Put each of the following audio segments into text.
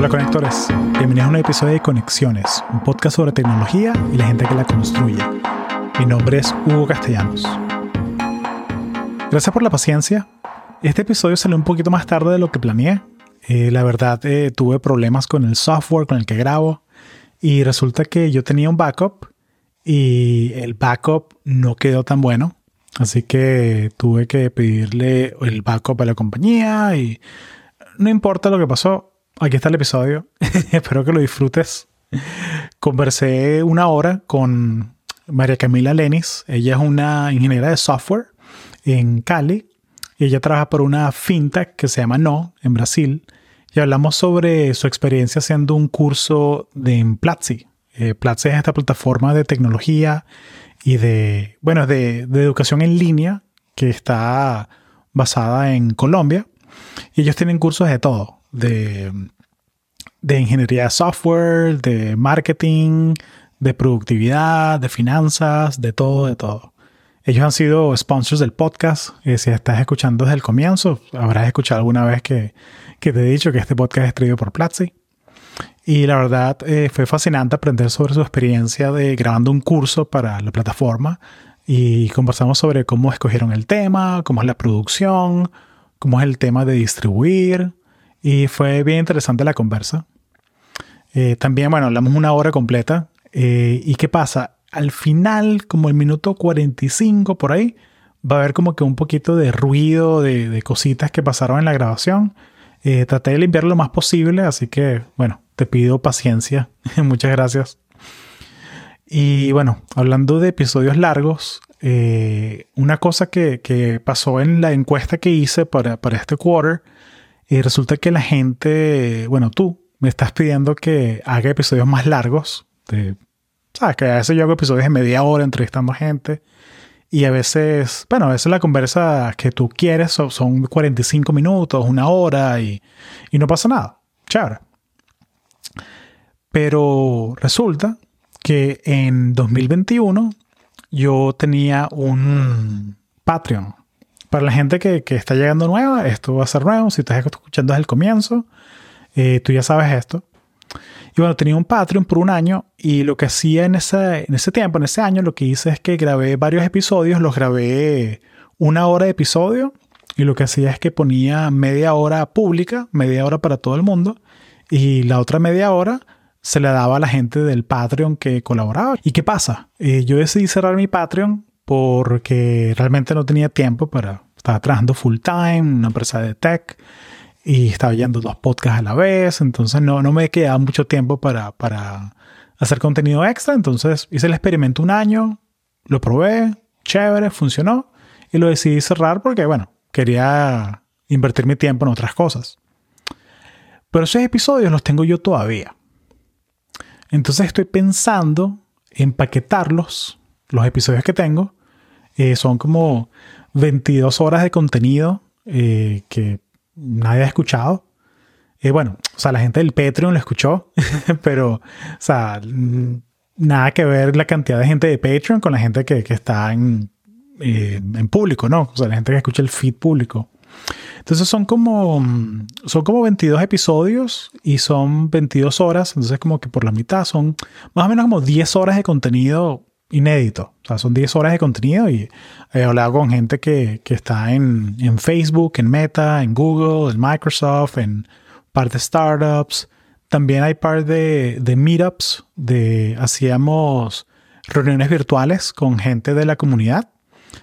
Hola conectores, bienvenidos a un episodio de Conexiones, un podcast sobre tecnología y la gente que la construye. Mi nombre es Hugo Castellanos. Gracias por la paciencia. Este episodio salió un poquito más tarde de lo que planeé. Eh, la verdad, eh, tuve problemas con el software con el que grabo y resulta que yo tenía un backup y el backup no quedó tan bueno. Así que tuve que pedirle el backup a la compañía y no importa lo que pasó, aquí está el episodio. Espero que lo disfrutes. Conversé una hora con María Camila Lenis. Ella es una ingeniera de software en Cali ella trabaja por una fintech que se llama No en Brasil. Y hablamos sobre su experiencia haciendo un curso de en Platzi. Eh, Platzi es esta plataforma de tecnología y de, bueno, de, de educación en línea que está basada en Colombia. Y ellos tienen cursos de todo, de, de ingeniería de software, de marketing, de productividad, de finanzas, de todo, de todo. Ellos han sido sponsors del podcast. Eh, si estás escuchando desde el comienzo, habrás escuchado alguna vez que, que te he dicho que este podcast es traído por Platzi. Y la verdad eh, fue fascinante aprender sobre su experiencia de grabando un curso para la plataforma y conversamos sobre cómo escogieron el tema, cómo es la producción, cómo es el tema de distribuir y fue bien interesante la conversa. Eh, también, bueno, hablamos una hora completa eh, y qué pasa, al final, como el minuto 45 por ahí, va a haber como que un poquito de ruido, de, de cositas que pasaron en la grabación. traté de limpiar lo más posible, así que, bueno, te pido paciencia. Muchas gracias. Y bueno, hablando de episodios largos, eh, una cosa que, pasó en la encuesta que hice para, este quarter, y resulta que la gente, bueno, tú me estás pidiendo que haga episodios más largos. De, Sabes que a veces yo hago episodios de media hora entrevistando a gente. Y a veces, bueno, a veces la conversa que tú quieres son, son 45 minutos, una hora y, y no pasa nada. Chévere. Pero resulta que en 2021 yo tenía un Patreon. Para la gente que, está llegando nueva, esto va a ser nuevo. Si estás escuchando desde el comienzo, eh, tú ya sabes esto. Y bueno, tenía un Patreon por un año y lo que hacía en ese, en ese tiempo, en ese año, lo que hice es que grabé varios episodios, los grabé una hora de episodio y lo que hacía es que ponía media hora pública, media hora para todo el mundo y la otra media hora se le daba a la gente del Patreon que colaboraba. ¿Y qué pasa? Eh, yo decidí cerrar mi Patreon porque realmente no tenía tiempo para... Estaba trabajando full time en una empresa de tech y estaba yendo dos podcasts a la vez, entonces no, no me quedaba mucho tiempo para, para hacer contenido extra, entonces hice el experimento un año, lo probé, chévere, funcionó y lo decidí cerrar porque, bueno, quería invertir mi tiempo en otras cosas. Pero esos episodios los tengo yo todavía. Entonces estoy pensando empaquetarlos, los episodios que tengo. Eh, son como 22 horas de contenido eh, que nadie ha escuchado. Eh, bueno, o sea, la gente del Patreon lo escuchó, pero, o sea, nada que ver la cantidad de gente de Patreon con la gente que, que está en, en público, ¿no? O sea, la gente que escucha el feed público. Entonces son como, son como 22 episodios y son 22 horas, entonces como que por la mitad son más o menos como 10 horas de contenido inédito. O sea, son 10 horas de contenido y he hablado con gente que, que está en, en, Facebook, en Meta, en Google, en Microsoft, en parte de startups. También hay par de, de meetups, de hacíamos reuniones virtuales con gente de la comunidad.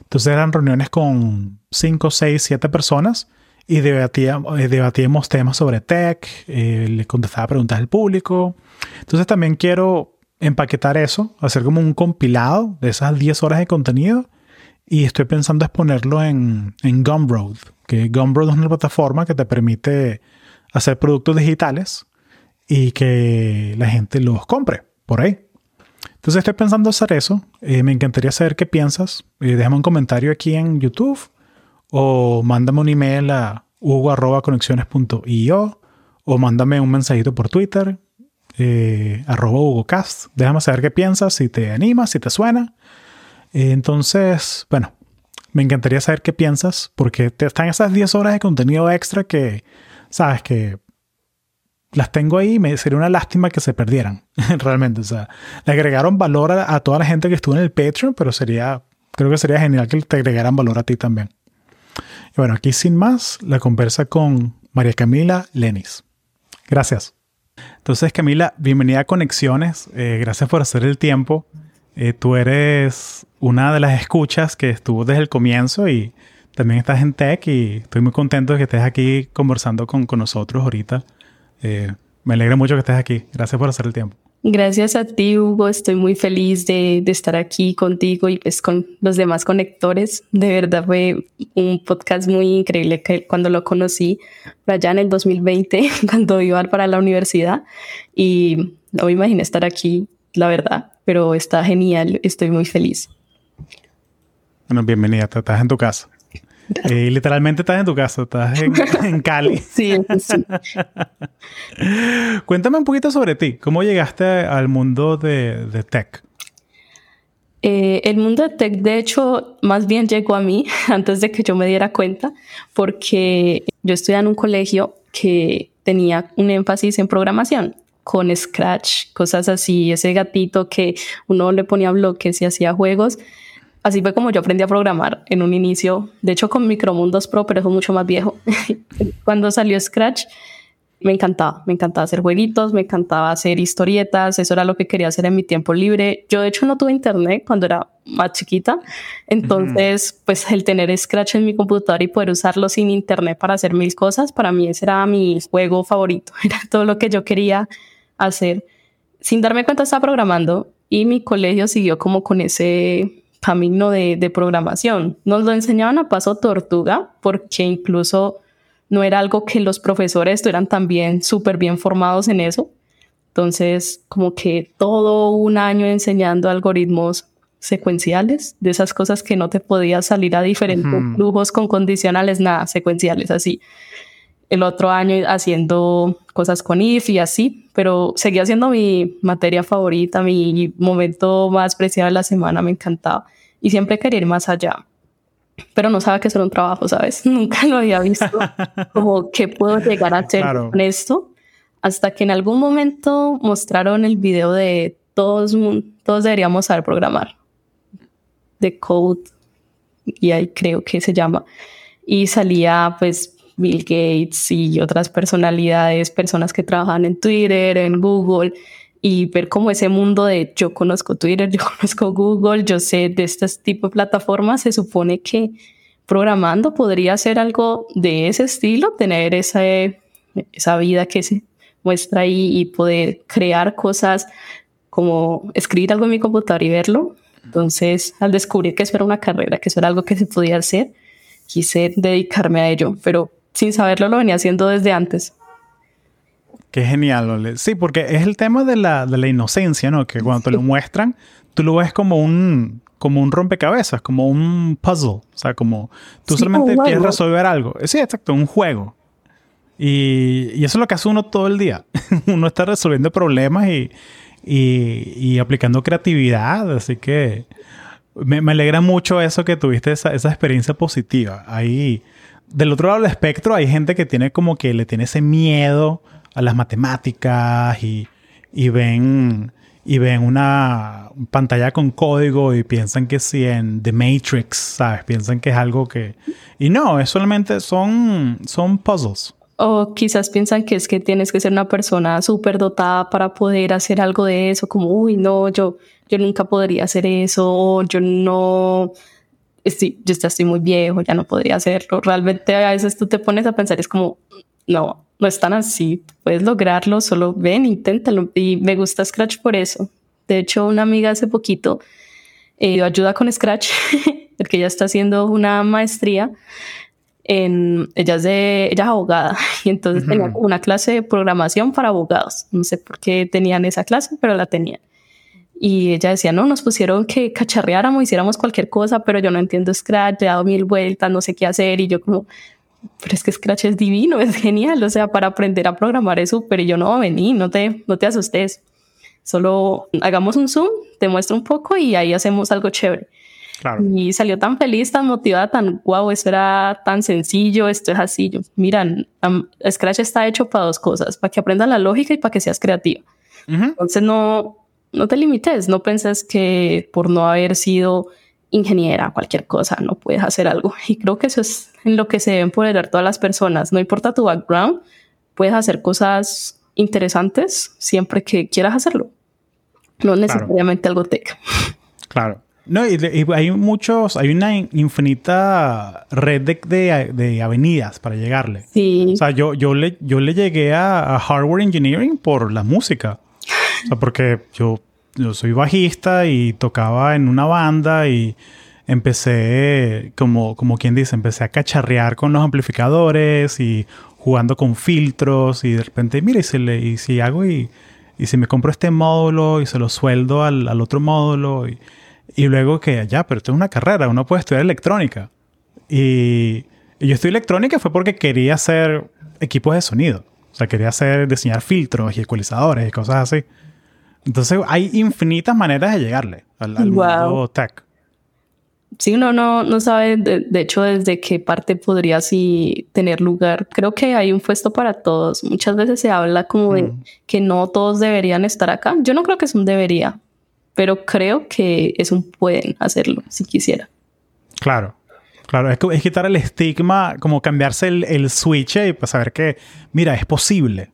Entonces eran reuniones con 5, 6, 7 personas y debatíamos, eh, debatíamos temas sobre tech, eh, le contestaba preguntas del público. Entonces también quiero empaquetar eso, hacer como un compilado de esas 10 horas de contenido y estoy pensando exponerlo en, en Gumroad, que Gumroad es una plataforma que te permite hacer productos digitales y que la gente los compre por ahí. Entonces estoy pensando hacer eso. Eh, me encantaría saber qué piensas. déjame un comentario aquí en YouTube o mándame un email a hugo.conexiones.io o mándame un mensajito por Twitter, eh, arroba HugoCast. Déjame saber qué piensas, si te anima, si te suena. Eh, entonces, bueno, me encantaría saber qué piensas porque te están esas 10 horas de contenido extra que, sabes, que las tengo ahí y me sería una lástima que se perdieran, realmente. O sea, le agregaron valor a, toda la gente que estuvo en el Patreon, pero sería, creo que sería genial que te agregaran valor a ti también. Y bueno, aquí sin más, la conversa con María Camila Lenis. Gracias. Entonces, Camila, bienvenida a Conexiones. Eh, gracias por hacer el tiempo. Eh, tú eres una de las escuchas que estuvo desde el comienzo y también estás en Tech y estoy muy contento de que estés aquí conversando con, con nosotros ahorita. Eh, me alegra mucho que estés aquí. Gracias por hacer el tiempo. Gracias a ti, Hugo. Estoy muy feliz de, estar aquí contigo y pues con los demás conectores. De verdad fue un podcast muy increíble que cuando lo conocí allá en el 2020, cuando iba para la universidad. Y no me imaginé estar aquí, la verdad, pero está genial. Estoy muy feliz. Bueno, bienvenida. Estás en tu casa. Eh, literalmente estás en tu casa, estás en, Cali. Sí, sí. Cuéntame un poquito sobre ti. ¿Cómo llegaste al mundo de, tech? Eh, el mundo de tech, de hecho, más bien llegó a mí antes de que yo me diera cuenta, porque yo estudiaba en un colegio que tenía un énfasis en programación con Scratch, cosas así, ese gatito que uno le ponía bloques y hacía juegos. Así fue como yo aprendí a programar en un inicio, de hecho con Micromundos Pro, pero es mucho más viejo. Cuando salió Scratch, me encantaba, me encantaba hacer jueguitos, me encantaba hacer historietas, eso era lo que quería hacer en mi tiempo libre. Yo de hecho no tuve internet cuando era más chiquita, entonces pues el tener Scratch en mi computadora y poder usarlo sin internet para hacer mil cosas, para mí ese era mi juego favorito, era todo lo que yo quería hacer. Sin darme cuenta estaba programando y mi colegio siguió como con ese camino de, de programación. Nos lo enseñaban a paso tortuga porque incluso no era algo que los profesores estuvieran también súper bien formados en eso. Entonces, como que todo un año enseñando algoritmos secuenciales, de esas cosas que no te podías salir a diferentes flujos con condicionales, nada, secuenciales, así. El otro año haciendo cosas con if y así, pero seguía siendo mi materia favorita, mi momento más preciado de la semana, me encantaba. Y siempre quería ir más allá. Pero no sabía que eso era un trabajo, ¿sabes? Nunca lo había visto como qué puedo llegar a hacer con esto. Hasta que en algún momento mostraron el video de todos, todos deberíamos saber programar. De Code, y ahí creo que se llama. Y salía pues Bill Gates y otras personalidades, personas que trabajan en Twitter, en Google, y ver cómo ese mundo de yo conozco Twitter, yo conozco Google, yo sé de este tipo de plataformas, se supone que programando podría ser algo de ese estilo, tener esa, esa vida que se muestra ahí y poder crear cosas como escribir algo en mi computadora y verlo. Entonces, al descubrir que eso era una carrera, que eso era algo que se podía hacer, quise dedicarme a ello, pero sin saberlo lo venía haciendo desde antes. Qué genial, Sí, porque es el tema de la, de la inocencia, ¿no? Que cuando te lo muestran, tú lo ves como un, como un rompecabezas, como un puzzle. O sea, como tú solamente quieres resolver algo. Sí, exacto, un juego. Y, y, eso es lo que hace uno todo el día. uno está resolviendo problemas y, y, y aplicando creatividad. Así que me, me, alegra mucho eso que tuviste esa, esa experiencia positiva. Ahí del otro lado del espectro hay gente que tiene como que le tiene ese miedo a las matemáticas y, y ven y ven una pantalla con código y piensan que si en The Matrix, ¿sabes? Piensan que es algo que... Y no, es solamente son, son puzzles. O quizás piensan que es que tienes que ser una persona súper dotada para poder hacer algo de eso, como, uy, no, yo, yo nunca podría hacer eso, yo no, sí, yo ya estoy muy viejo, ya no podría hacerlo. Realmente a veces tú te pones a pensar, es como, no, no es tan así, puedes lograrlo, solo ven, inténtalo. Y me gusta Scratch por eso. De hecho, una amiga hace poquito eh, ayuda con Scratch, porque ella está haciendo una maestría. En, ella, es de, ella es abogada y entonces tenía una clase de programación para abogados. No sé por qué tenían esa clase, pero la tenían. Y ella decía, no, nos pusieron que cacharreáramos, hiciéramos cualquier cosa, pero yo no entiendo Scratch, he dado mil vueltas, no sé qué hacer. Y yo como, pero es que Scratch es divino, es genial. O sea, para aprender a programar es súper. Y yo no, vení, no te, no te asustes. Solo hagamos un zoom, te muestro un poco y ahí hacemos algo chévere. Y salió tan feliz, tan motivada, tan wow, eso era tan sencillo, esto es así. Yo, miran, Scratch está hecho para dos cosas, para que aprendas la lógica y para que seas creativo. Entonces no, no te limites, no penses que por no haber sido ingeniera, cualquier cosa, no puedes hacer algo. Y creo que eso es en lo que se deben empoderar todas las personas. No importa tu background, puedes hacer cosas interesantes siempre que quieras hacerlo. No necesariamente algo tech. Claro. No, y, hay muchos, hay una infinita red de, de, avenidas para llegarle. Sí. O sea, yo, yo, le, yo le llegué a, hardware engineering por la música. O sea, porque yo, yo soy bajista y tocaba en una banda y empecé, como, como quien dice, empecé a cacharrear con los amplificadores y jugando con filtros y de repente, mira, y si, le, y si hago y, y si me compro este módulo y se lo sueldo al, al otro módulo y y luego que, ya, pero esto es una carrera, uno puede estudiar electrónica. Y, yo estudié electrónica fue porque quería hacer equipos de sonido. O sea, quería hacer, diseñar filtros y ecualizadores y cosas así. Entonces hay infinitas maneras de llegarle al, mundo tech. Sí, uno no, no sabe, de, hecho, desde qué parte podría así tener lugar. Creo que hay un puesto para todos. Muchas veces se habla como de que no todos deberían estar acá. Yo no creo que es un debería pero creo que es un pueden hacerlo si quisiera. Claro. Claro, es, quitar el estigma, como cambiarse el, switch y pues saber que, mira, es posible.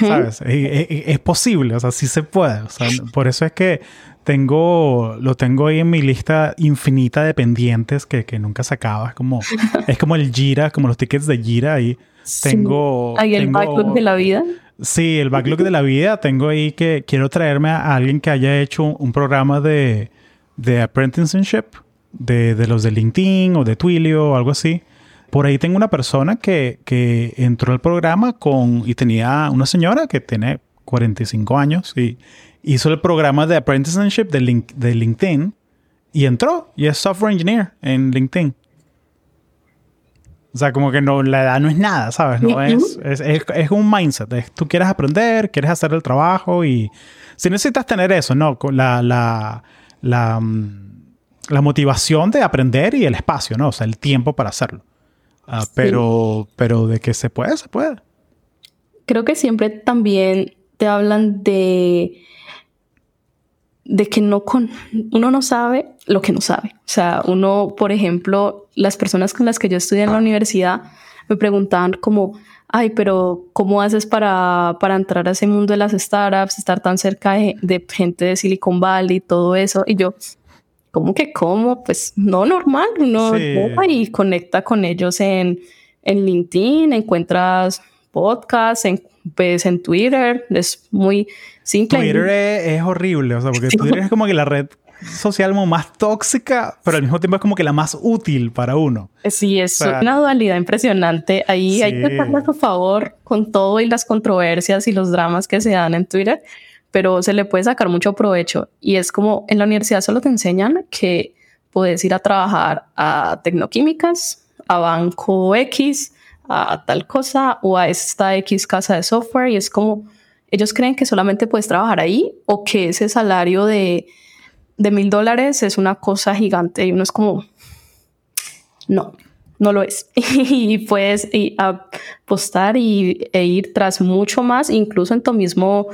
¿Sabes? Es, posible, o sea, sí se puede. O sea, por eso es que tengo, lo tengo ahí en mi lista infinita de pendientes que, nunca se acaba. Es como, es como el Gira, como los tickets de Gira. Ahí tengo. Ahí el backlog de la vida. Sí, el backlog de la vida. Tengo ahí que quiero traerme a alguien que haya hecho un, programa de, de apprenticeship, de, de, los de LinkedIn o de Twilio o algo así. Por ahí tengo una persona que, que entró al programa con y tenía una señora que tiene 45 años y hizo el programa de apprenticeship de, de LinkedIn y entró y es software engineer en LinkedIn. O sea, como que no, la edad no es nada, ¿sabes? No es, es, es, un mindset. tú quieres aprender, quieres hacer el trabajo y si necesitas tener eso, ¿no? La, la, la, mm, la motivación de aprender y el espacio, ¿no? O sea, el tiempo para hacerlo. Ah, pero, pero de que se puede, se puede. Creo que siempre también te hablan de de que no con, uno no sabe lo que no sabe. O sea, uno, por ejemplo, las personas con las que yo estudié en la universidad me preguntaban como, ay, pero ¿cómo haces para, para entrar a ese mundo de las startups, estar tan cerca de, gente de Silicon Valley y todo eso? Y yo, ¿cómo que cómo? Pues no normal, uno va y conecta con ellos en, en LinkedIn, encuentras podcasts, en, pues en Twitter, es muy simple. Twitter es, horrible, o sea, porque Twitter es como que la red social más tóxica, pero al mismo tiempo es como que la más útil para uno. Sí, es una dualidad impresionante. Ahí hay que estar a su favor con todo y las controversias y los dramas que se dan en Twitter, pero se le puede sacar mucho provecho. Y es como en la universidad solo te enseñan que puedes ir a trabajar a Tecnoquímicas, a Banco X, a tal cosa o a esta X casa de software. Y es como ellos creen que solamente puedes trabajar ahí o que ese salario de mil dólares es una cosa gigante. Y uno es como no no lo es. Y puedes apostar y, e ir tras mucho más incluso en tu mismo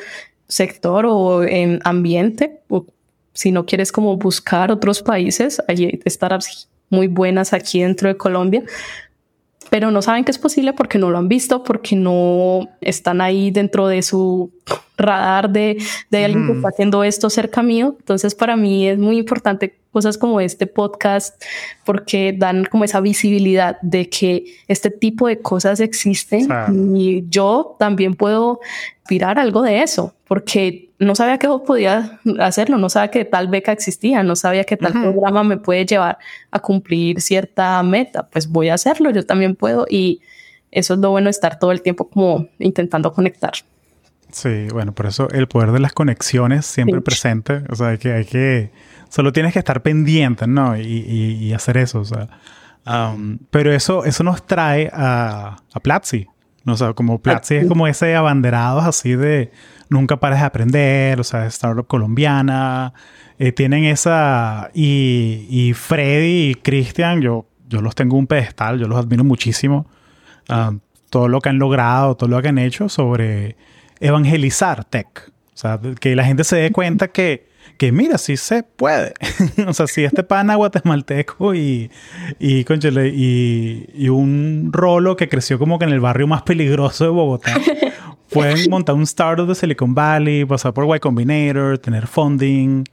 sector o en ambiente o si no quieres como buscar otros países hay startups muy buenas aquí dentro de Colombia pero no saben que es posible porque no lo han visto, porque no están ahí dentro de su radar de, de alguien que está haciendo esto cerca mío. Entonces, para mí es muy importante cosas como este podcast porque dan como esa visibilidad de que este tipo de cosas existen y yo también puedo aspirar algo de eso porque no sabía que podía hacerlo, no sabía que tal beca existía, no sabía que tal programa me puede llevar a cumplir cierta meta, pues voy a hacerlo, yo también puedo y eso es lo bueno de estar todo el tiempo como intentando conectar. Sí, bueno, por eso el poder de las conexiones siempre presente, o sea, que hay que, solo tienes que estar pendiente, ¿no? Y, hacer eso, o sea. Um, pero eso, eso nos trae a, a Platzi, No, o sea, como Platzi es como ese abanderado así de nunca pares de aprender, o sea, startup colombiana. Eh, tienen esa. Y, y Freddy y Christian, yo, yo los tengo un pedestal, yo los admiro muchísimo. Ah, todo lo que han logrado, todo lo que han hecho sobre evangelizar tech. O sea, que la gente se dé cuenta que, que mira, sí se puede. o sea, si este pana guatemalteco y, y, y, y, un rolo que creció como que en el barrio más peligroso de Bogotá, pueden montar un startup de Silicon Valley, pasar por Y Combinator, tener funding,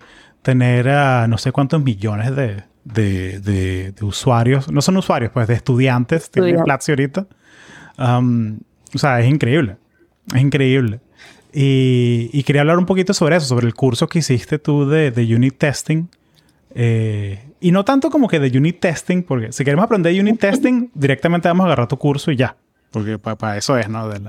tener uh, no sé cuántos millones de, de, de, usuarios, no son usuarios, pues de estudiantes, tienen Platzi ahorita. Um, o sea, es increíble. Es increíble. Y, quería hablar un poquito sobre eso, sobre el curso que hiciste tú de, unit testing. Eh, y no tanto como que de unit testing, porque si queremos aprender unit testing, directamente vamos a agarrar tu curso y ya. Porque para eso es, ¿no? De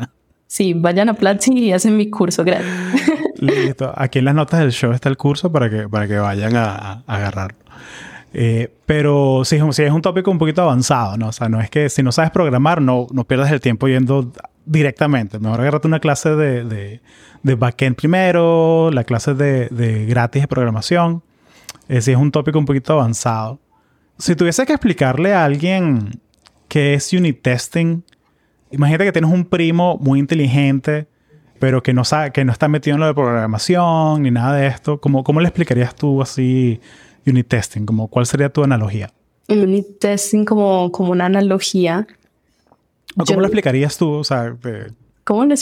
Sí, vayan a Platzi y hacen mi curso gratis. Listo. Aquí en las notas del show está el curso para que, para que vayan a, a agarrarlo. Eh, pero sí, sí, es un tópico un poquito avanzado, ¿no? O sea, no es que si no sabes programar, no, no pierdas el tiempo yendo directamente. Mejor agarrate una clase de, de, de backend primero, la clase de, de gratis de programación. Eh, sí, es un tópico un poquito avanzado. Si tuviese que explicarle a alguien qué es unit testing, imagínate que tienes un primo muy inteligente, pero que no, sabe, que no está metido en lo de programación ni nada de esto. ¿Cómo, cómo le explicarías tú así unit testing? Como, ¿Cuál sería tu analogía? Unit testing como, como una analogía. ¿Cómo lo explicarías tú? O sea, ¿Cómo lo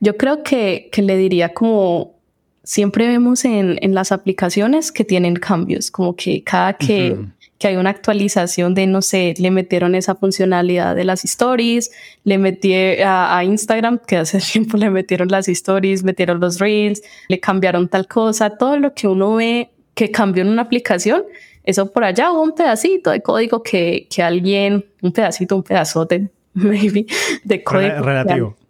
Yo creo que, que, le diría como siempre vemos en, en, las aplicaciones que tienen cambios, como que cada que, que, hay una actualización de, no sé, le metieron esa funcionalidad de las stories, le metí a, a, Instagram, que hace tiempo le metieron las stories, metieron los reels, le cambiaron tal cosa, todo lo que uno ve que cambió en una aplicación, eso por allá hubo un pedacito de código que, que alguien, un pedacito, un pedazote, maybe, de código relativo.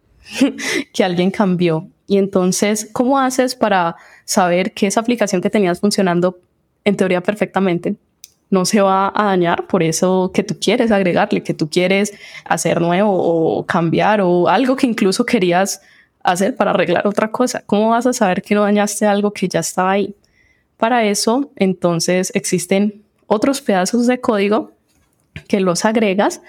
Que, alguien cambió. Y entonces, ¿cómo haces para saber que esa aplicación que tenías funcionando en teoría perfectamente no se va a dañar por eso que tú quieres agregarle, que tú quieres hacer nuevo o cambiar o algo que incluso querías hacer para arreglar otra cosa? ¿Cómo vas a saber que no dañaste algo que ya estaba ahí? Para eso, entonces, existen otros pedazos de código que los agregas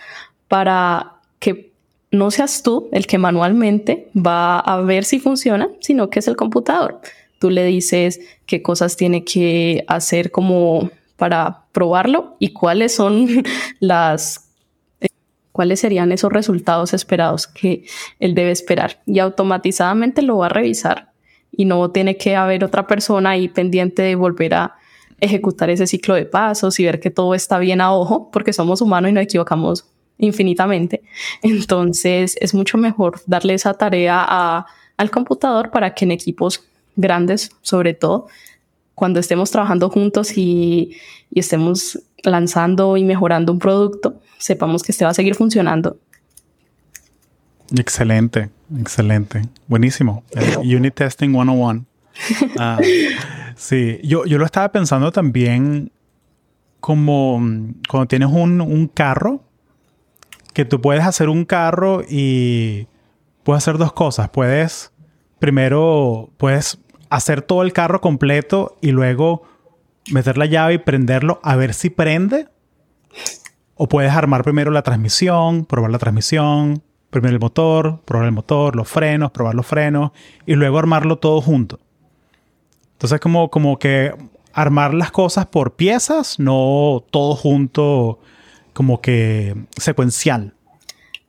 para que no seas tú el que manualmente va a ver si funciona, sino que es el computador. Tú le dices qué cosas tiene que hacer como para probarlo y cuáles son las eh, cuáles serían esos resultados esperados que él debe esperar y automatizadamente lo va a revisar y no tiene que haber otra persona ahí pendiente de volver a ejecutar ese ciclo de pasos y ver que todo está bien a ojo, porque somos humanos y nos equivocamos infinitamente. Entonces es mucho mejor darle esa tarea a, al computador para que en equipos grandes, sobre todo, cuando estemos trabajando juntos y, y estemos lanzando y mejorando un producto, sepamos que este va a seguir funcionando Excelente, excelente. Buenísimo. unit Testing 101. Ah, sí, yo, yo lo estaba pensando también como mm, cuando tienes un, un, carro, que tú puedes hacer un carro y puedes hacer dos cosas. Puedes, primero, puedes hacer todo el carro completo y luego meter la llave y prenderlo a ver si prende. O puedes armar primero la transmisión, probar la transmisión, primero el motor, probar el motor, los frenos, probar los frenos y luego armarlo todo junto. Entonces como, como que armar las cosas por piezas, no todo junto como que secuencial.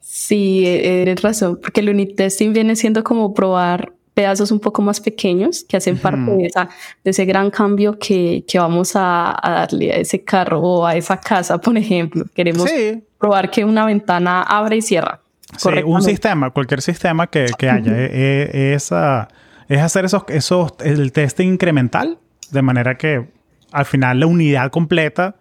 Sí, e-, eres razón, porque el unit testing viene siendo como probar pedazos un poco más pequeños que hacen parte de, esa, de, ese gran cambio que, que vamos a, a, darle a ese carro o a esa casa, por ejemplo. Queremos probar que una ventana abre y cierra. Sí, un sistema, cualquier sistema que, que haya, eh, eh, es, es, hacer esos, esos, el test incremental, de manera que al final la unidad completa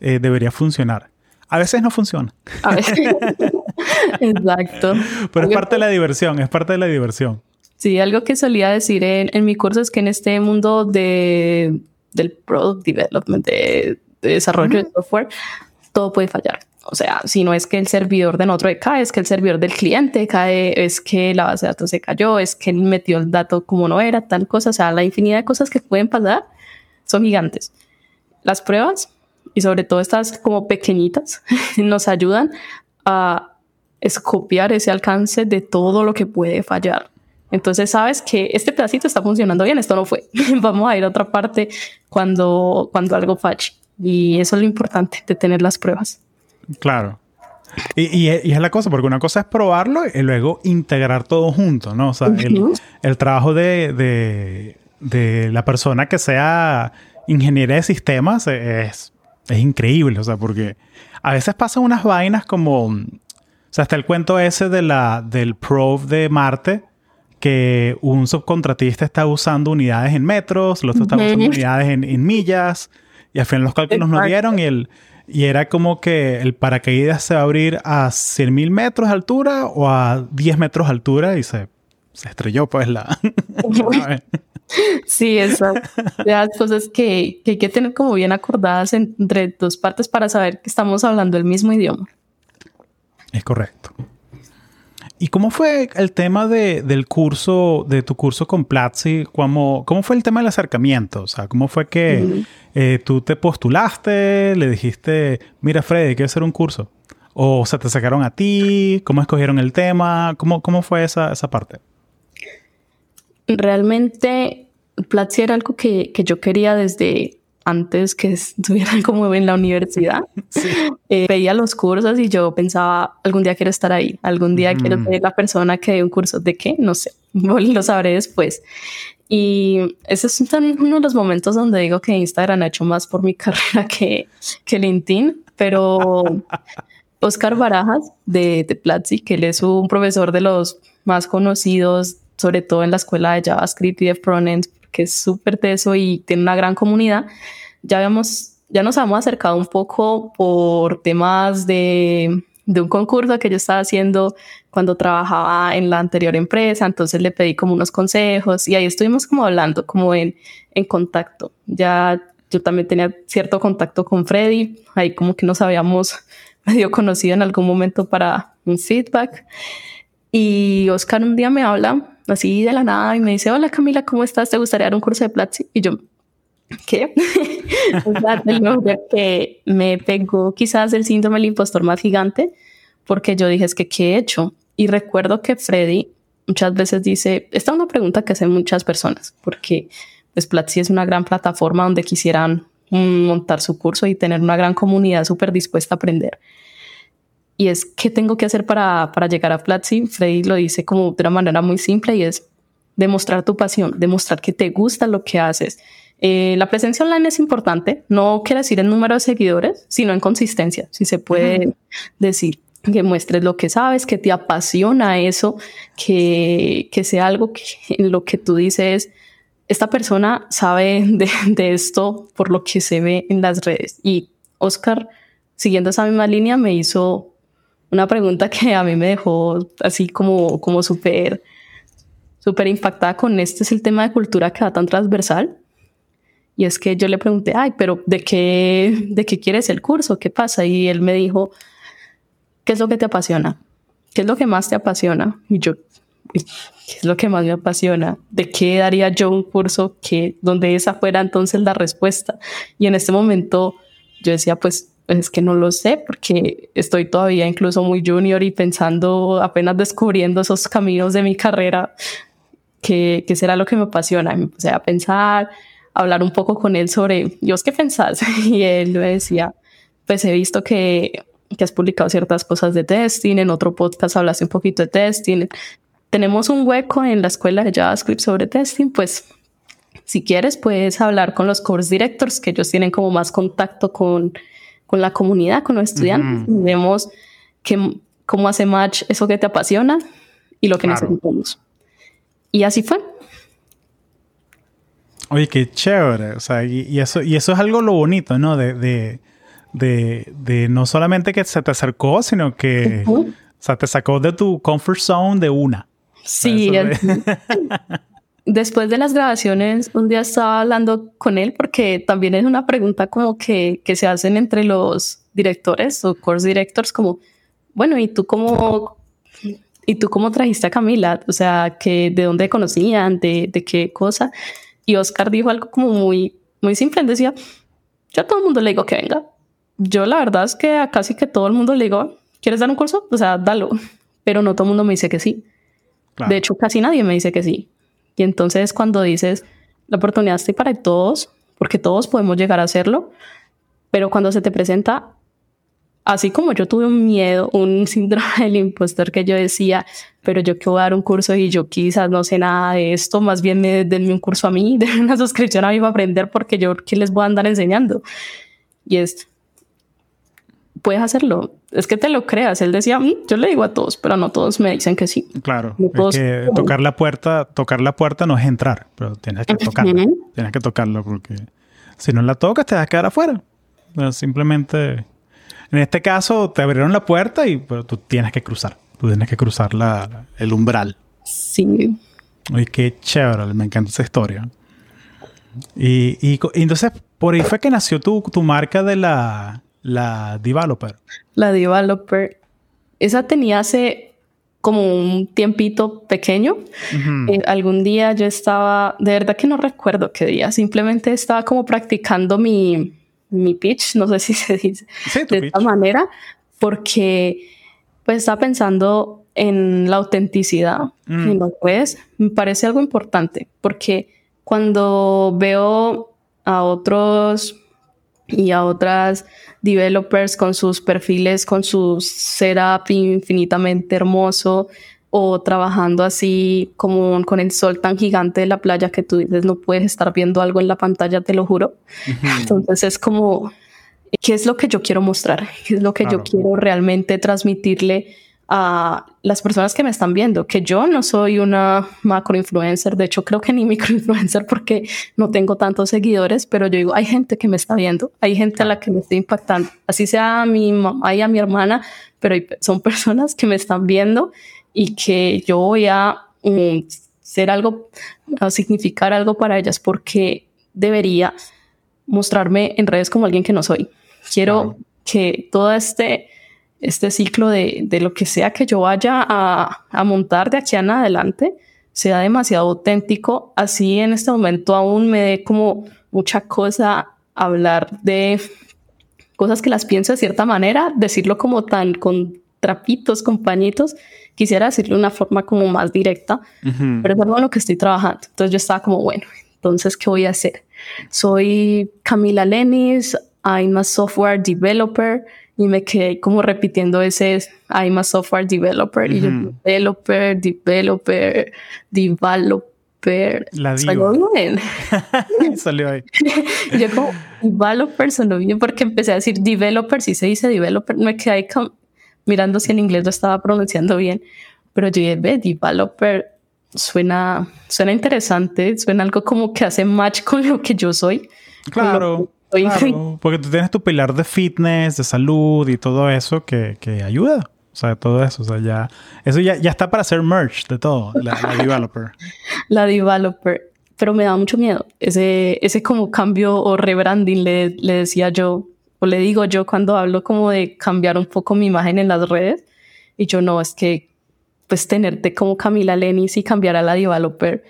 eh, debería funcionar. A veces no funciona. A veces. Exacto. Pero es parte de la diversión, es parte de la diversión. Sí, algo que solía decir en, en mi curso es que en este mundo de, del product development, de, desarrollo de software, todo puede fallar O sea, si no es que el servidor de otro cae, es que el servidor del cliente cae, es que la base de datos se cayó, es que él metió el dato como no era, tal cosa. O sea, la infinidad de cosas que pueden pasar son gigantes. Las pruebas, y sobre todo estas como pequeñitas, nos ayudan a escopiar ese alcance de todo lo que puede fallar. Entonces sabes que este pedacito está funcionando bien, esto no fue. Vamos a ir a otra parte cuando, cuando algo falle. Y eso es lo importante de tener las pruebas. Claro. Y, es la cosa, porque una cosa es probarlo y luego integrar todo junto, ¿no? O sea, el, trabajo de, la persona que sea ingeniera de sistemas es, es increíble, o sea, porque a veces pasan unas vainas como, o sea, hasta el cuento ese de la, del Prove de Marte, que un subcontratista está usando unidades en metros, el otro está usando unidades en, millas, y al final los cálculos no dieron y el y era como que el paracaídas se va a abrir a 100.000 metros de altura o a 10 metros de altura y se, se estrelló pues la... sí, eso. Las cosas que, que, hay que tener como bien acordadas entre dos partes para saber que estamos hablando el mismo idioma. Es correcto. ¿Y cómo fue el tema de, del curso, de tu curso con Platzi? ¿Cómo, ¿Cómo fue el tema del acercamiento? O sea, ¿cómo fue que eh, tú te postulaste, le dijiste, mira Freddy, quiero hacer un curso? ¿O se te sacaron a ti? ¿Cómo escogieron el tema? ¿Cómo, cómo fue esa, esa parte? Realmente Platzi era algo que, que yo quería desde antes que estuvieran como en la universidad. Eh, veía los cursos y yo pensaba, algún día quiero estar ahí, algún día quiero ser la persona que dé un curso. ¿De qué? No sé, lo sabré después. Y ese es uno de los momentos donde digo que Instagram ha hecho más por mi carrera que, que LinkedIn, pero Oscar Barajas de, de Platzi, que él es un profesor de los más conocidos, sobre todo en la escuela de JavaScript y de frontend, que es súper teso y tiene una gran comunidad. Ya, habíamos, ya nos hemos acercado un poco por temas de, de un concurso que yo estaba haciendo cuando trabajaba en la anterior empresa, entonces le pedí como unos consejos y ahí estuvimos como hablando, como en, en contacto. Ya yo también tenía cierto contacto con Freddy, ahí como que nos habíamos medio conocido en algún momento para un feedback. Y Oscar un día me habla así de la nada y me dice, hola Camila, ¿cómo estás? ¿Te gustaría dar un curso de Platzi? Y yo, ¿qué? que me pegó quizás el síndrome del impostor más gigante porque yo dije, es que, ¿qué he hecho? Y recuerdo que Freddy muchas veces dice, esta es una pregunta que hacen muchas personas, porque pues, Platzi es una gran plataforma donde quisieran montar su curso y tener una gran comunidad súper dispuesta a aprender y es qué tengo que hacer para, para llegar a Platzi. Freddy lo dice como de una manera muy simple y es demostrar tu pasión, demostrar que te gusta lo que haces. Eh, la presencia online es importante, no quiere decir en número de seguidores, sino en consistencia, si se puede decir que muestres lo que sabes, que te apasiona eso, que, que sea algo que en lo que tú dices, esta persona sabe de, de esto por lo que se ve en las redes. Y Oscar, siguiendo esa misma línea, me hizo una pregunta que a mí me dejó así como, como súper, súper impactada con este es el tema de cultura que va tan transversal. Y es que yo le pregunté, ay, pero ¿de qué, ¿de qué quieres el curso? ¿Qué pasa? Y él me dijo, ¿qué es lo que te apasiona? ¿Qué es lo que más te apasiona? Y yo, ¿qué es lo que más me apasiona? ¿De qué daría yo un curso que donde esa fuera entonces la respuesta? Y en este momento yo decía, pues es que no lo sé porque estoy todavía incluso muy junior y pensando, apenas descubriendo esos caminos de mi carrera, que, que será lo que me apasiona. Me puse a pensar, hablar un poco con él sobre, ¿Dios qué pensás? Y él me decía, pues he visto que, que has publicado ciertas cosas de testing, en otro podcast hablaste un poquito de testing. Tenemos un hueco en la escuela de JavaScript sobre testing, pues si quieres puedes hablar con los course directors, que ellos tienen como más contacto con con la comunidad, con los estudiantes, vemos que, cómo hace match eso que te apasiona y lo que necesitamos. Y así fue. Oye, qué chévere. O sea, y, eso, y eso es algo lo bonito, ¿no? De, de, de, no solamente que se te acercó, sino que o sea, te sacó de tu comfort zone de una. Sí, después de las grabaciones, un día estaba hablando con él porque también es una pregunta como que, que se hacen entre los, directores o course directors como, bueno, ¿y tú cómo, ¿y tú cómo trajiste a Camila? O sea, que ¿de dónde conocían? ¿De, de qué cosa? Y Oscar dijo algo como muy, muy simple. Decía, yo a todo el mundo le digo que venga. Yo la verdad es que a casi que todo el mundo le digo, ¿quieres dar un curso? O sea, dalo. Pero no todo el mundo me dice que sí. De hecho, casi nadie me dice que sí. Y entonces cuando dices, la oportunidad está para todos, porque todos podemos llegar a hacerlo, pero cuando se te presenta, así como yo tuve un miedo, un síndrome del impostor que yo decía, pero yo quiero dar un curso y yo quizás no sé nada de esto, más bien me denme un curso a mí, denme una suscripción a mí para aprender porque yo qué les voy a andar enseñando. Y es, puedes hacerlo. Es que te lo creas. Él decía, mm, yo le digo a todos, pero no todos me dicen que sí. Claro. es que tocar la puerta, tocar la puerta no es entrar, pero tienes que tocarla. Tienes que tocarlo porque si no la tocas te vas a quedar afuera. simplemente, en este caso te abrieron la puerta y pero tú tienes que cruzar. Tú tienes que cruzar la, el umbral. Sí. Oye, qué chévere. Me encanta esa historia. Y, y, y entonces, por ahí fue que nació tu, tu marca de la la developer. La developer. Esa tenía hace como un tiempito pequeño. Eh, algún día yo estaba, de verdad que no recuerdo qué día, simplemente estaba como practicando mi, mi pitch, no sé si se dice de esta manera, porque pues estaba pensando en la autenticidad. Mm. Pues me parece algo importante, porque cuando veo a otros y a otras developers con sus perfiles, con su setup infinitamente hermoso o trabajando así como con el sol tan gigante de la playa que tú dices no puedes estar viendo algo en la pantalla, te lo juro. Entonces es como, ¿qué es lo que yo quiero mostrar? ¿Qué es lo que yo quiero realmente transmitirle a las personas que me están viendo, que yo no soy una macro influencer, de hecho creo que ni micro influencer porque no tengo tantos seguidores, pero yo digo, hay gente que me está viendo, hay gente a la que me estoy impactando, así sea a mi mamá y a mi hermana, pero son personas que me están viendo y que yo voy a mm, ser algo, a significar algo para ellas porque debería mostrarme en redes como alguien que no soy. Quiero que todo este este ciclo de, de lo que sea que yo vaya a, a, montar de aquí en adelante sea demasiado auténtico. Así en este momento aún me dé como mucha cosa hablar de cosas que las pienso de cierta manera, decirlo como tan con trapitos, con pañitos. Quisiera decirlo de una forma como más directa, pero es algo en lo que estoy trabajando. Entonces yo estaba como, bueno, entonces, ¿qué voy a hacer? Soy Camila Lenis, I'm a software developer y me quedé como repitiendo ese I'm a software developer y yo developer, developer, developer. La Salió bien. Salió ahí. yo como developer sonó bien porque empecé a decir developer, si se dice developer, me quedé ahí mirando si en inglés lo estaba pronunciando bien, pero yo dije, ve, developer suena, suena interesante, suena algo como que hace match con lo que yo soy. Claro porque tú tienes tu pilar de fitness, de salud y todo eso que, que ayuda. O sea, todo eso. O sea, ya. Eso ya, ya está para hacer merch de todo, la, developer. la developer. Pero me da mucho miedo. Ese, ese como cambio o rebranding, le, le decía yo, o le digo yo cuando hablo como de cambiar un poco mi imagen en las redes. Y yo no, es que pues tenerte como Camila Lenis y cambiar a la developer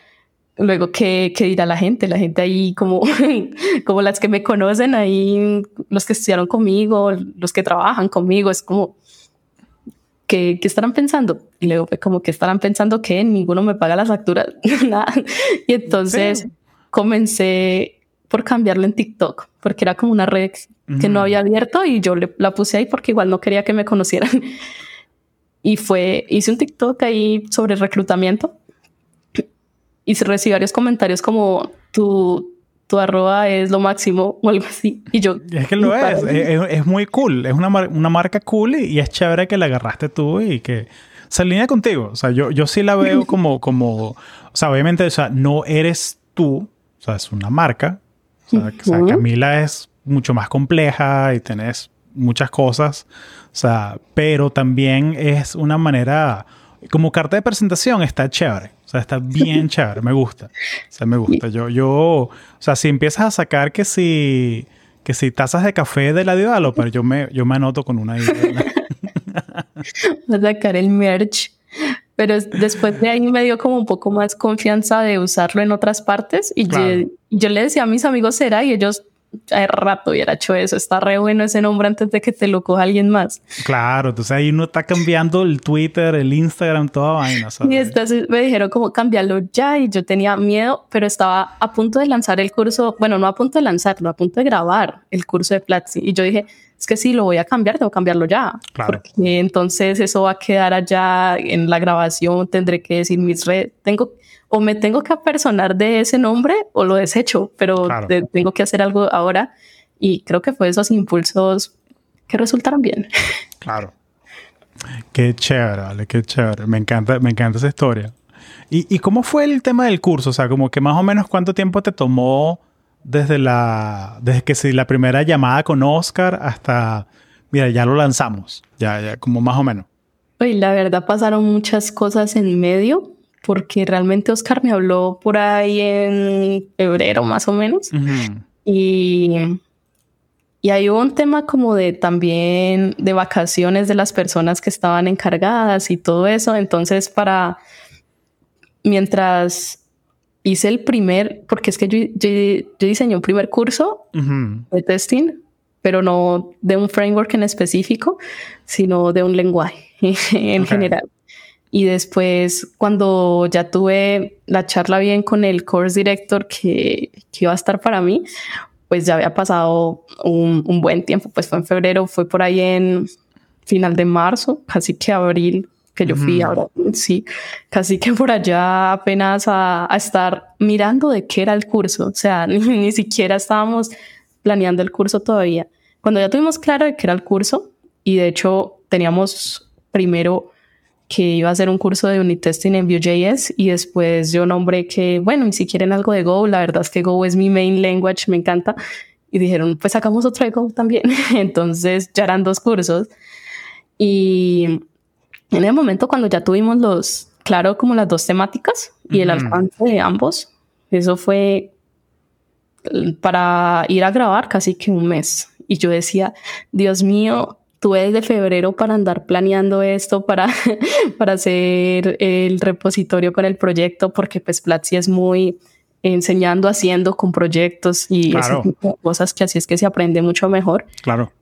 Luego, ¿qué, ¿qué, dirá la gente? La gente ahí, como, como las que me conocen, ahí, los que estudiaron conmigo, los que trabajan conmigo, es como, ¿qué, qué estarán pensando? Y luego fue como que estarán pensando que ninguno me paga las facturas, nada. Y entonces comencé por cambiarlo en TikTok, porque era como una red que no había abierto y yo le, la puse ahí porque igual no quería que me conocieran. Y fue, hice un TikTok ahí sobre reclutamiento y recibí varios comentarios como tu, tu arroba es lo máximo o algo así. Y yo... Es que lo es. es. muy cool. Es una, una marca cool y, es chévere que la agarraste tú y que se alinea contigo. O sea, yo, yo sí la veo como, como... O sea, obviamente, o sea, no eres tú. O sea, es una marca. O sea, Camila es mucho más compleja y tenés muchas cosas. O sea, pero también es una manera... Como carta de presentación está chévere. O sea, está bien chévere, me gusta. O sea, me gusta. Yo, yo, o sea, si empiezas a sacar que si, que si tazas de café de la developer, yo me, yo me anoto con una idea. a sacar el merch. Pero después de ahí me dio como un poco más confianza de usarlo en otras partes. Y yo, yo, le decía a mis amigos, será, y ellos, hace rato hubiera hecho eso. Está re bueno ese nombre antes de que te lo coja alguien más. Claro, entonces ahí uno está cambiando el Twitter, el Instagram, toda vaina. Y entonces me dijeron como cambiarlo ya y yo tenía miedo, pero estaba a punto de lanzar el curso, bueno, no a punto de lanzarlo, a punto de grabar el curso de Platzi. Y yo dije, es que si lo voy a cambiar, tengo que cambiarlo ya. Claro. Porque entonces eso va a quedar allá en la grabación, tendré que decir mis redes, tengo o me tengo que apersonar de ese nombre o lo desecho, pero tengo que hacer algo ahora. Y creo que fue esos impulsos que resultaron bien. Claro. Qué chévere, vale, qué chévere. Me encanta, me encanta esa historia. ¿Y, ¿Y cómo fue el tema del curso? O sea, como que más o menos cuánto tiempo te tomó desde la desde que si la primera llamada con Oscar hasta mira ya lo lanzamos ya ya como más o menos Oye, la verdad pasaron muchas cosas en medio porque realmente Oscar me habló por ahí en febrero más o menos. Y, y hay un tema como de también de vacaciones de las personas que estaban encargadas y todo eso. Entonces, para mientras hice el primer, porque es que yo, yo, diseñé un primer curso de testing, pero no de un framework en específico, sino de un lenguaje en general. Y después, cuando ya tuve la charla bien con el course director que, que iba a estar para mí, pues ya había pasado un, un, buen tiempo, pues fue en febrero, fue por ahí en final de marzo, casi que abril, que yo fui ahora, sí, casi que por allá apenas a, a, estar mirando de qué era el curso, o sea, ni, ni siquiera estábamos planeando el curso todavía. Cuando ya tuvimos claro de qué era el curso, y de hecho teníamos primero que iba a hacer un curso de unit testing en Vue.js y después yo nombré que, bueno, y si quieren algo de Go, la verdad es que Go es mi main language, me encanta. Y dijeron, pues sacamos otro de Go también. Entonces ya eran dos cursos. Y en el momento cuando ya tuvimos los, claro, como las dos temáticas y el alcance de ambos, eso fue para ir a grabar casi que un mes. Y yo decía, Dios mío, tuve desde febrero para andar planeando esto, para, para hacer el repositorio con el proyecto, porque pues Platzi es muy enseñando, haciendo con proyectos y cosas que así es que se aprende mucho mejor. Claro.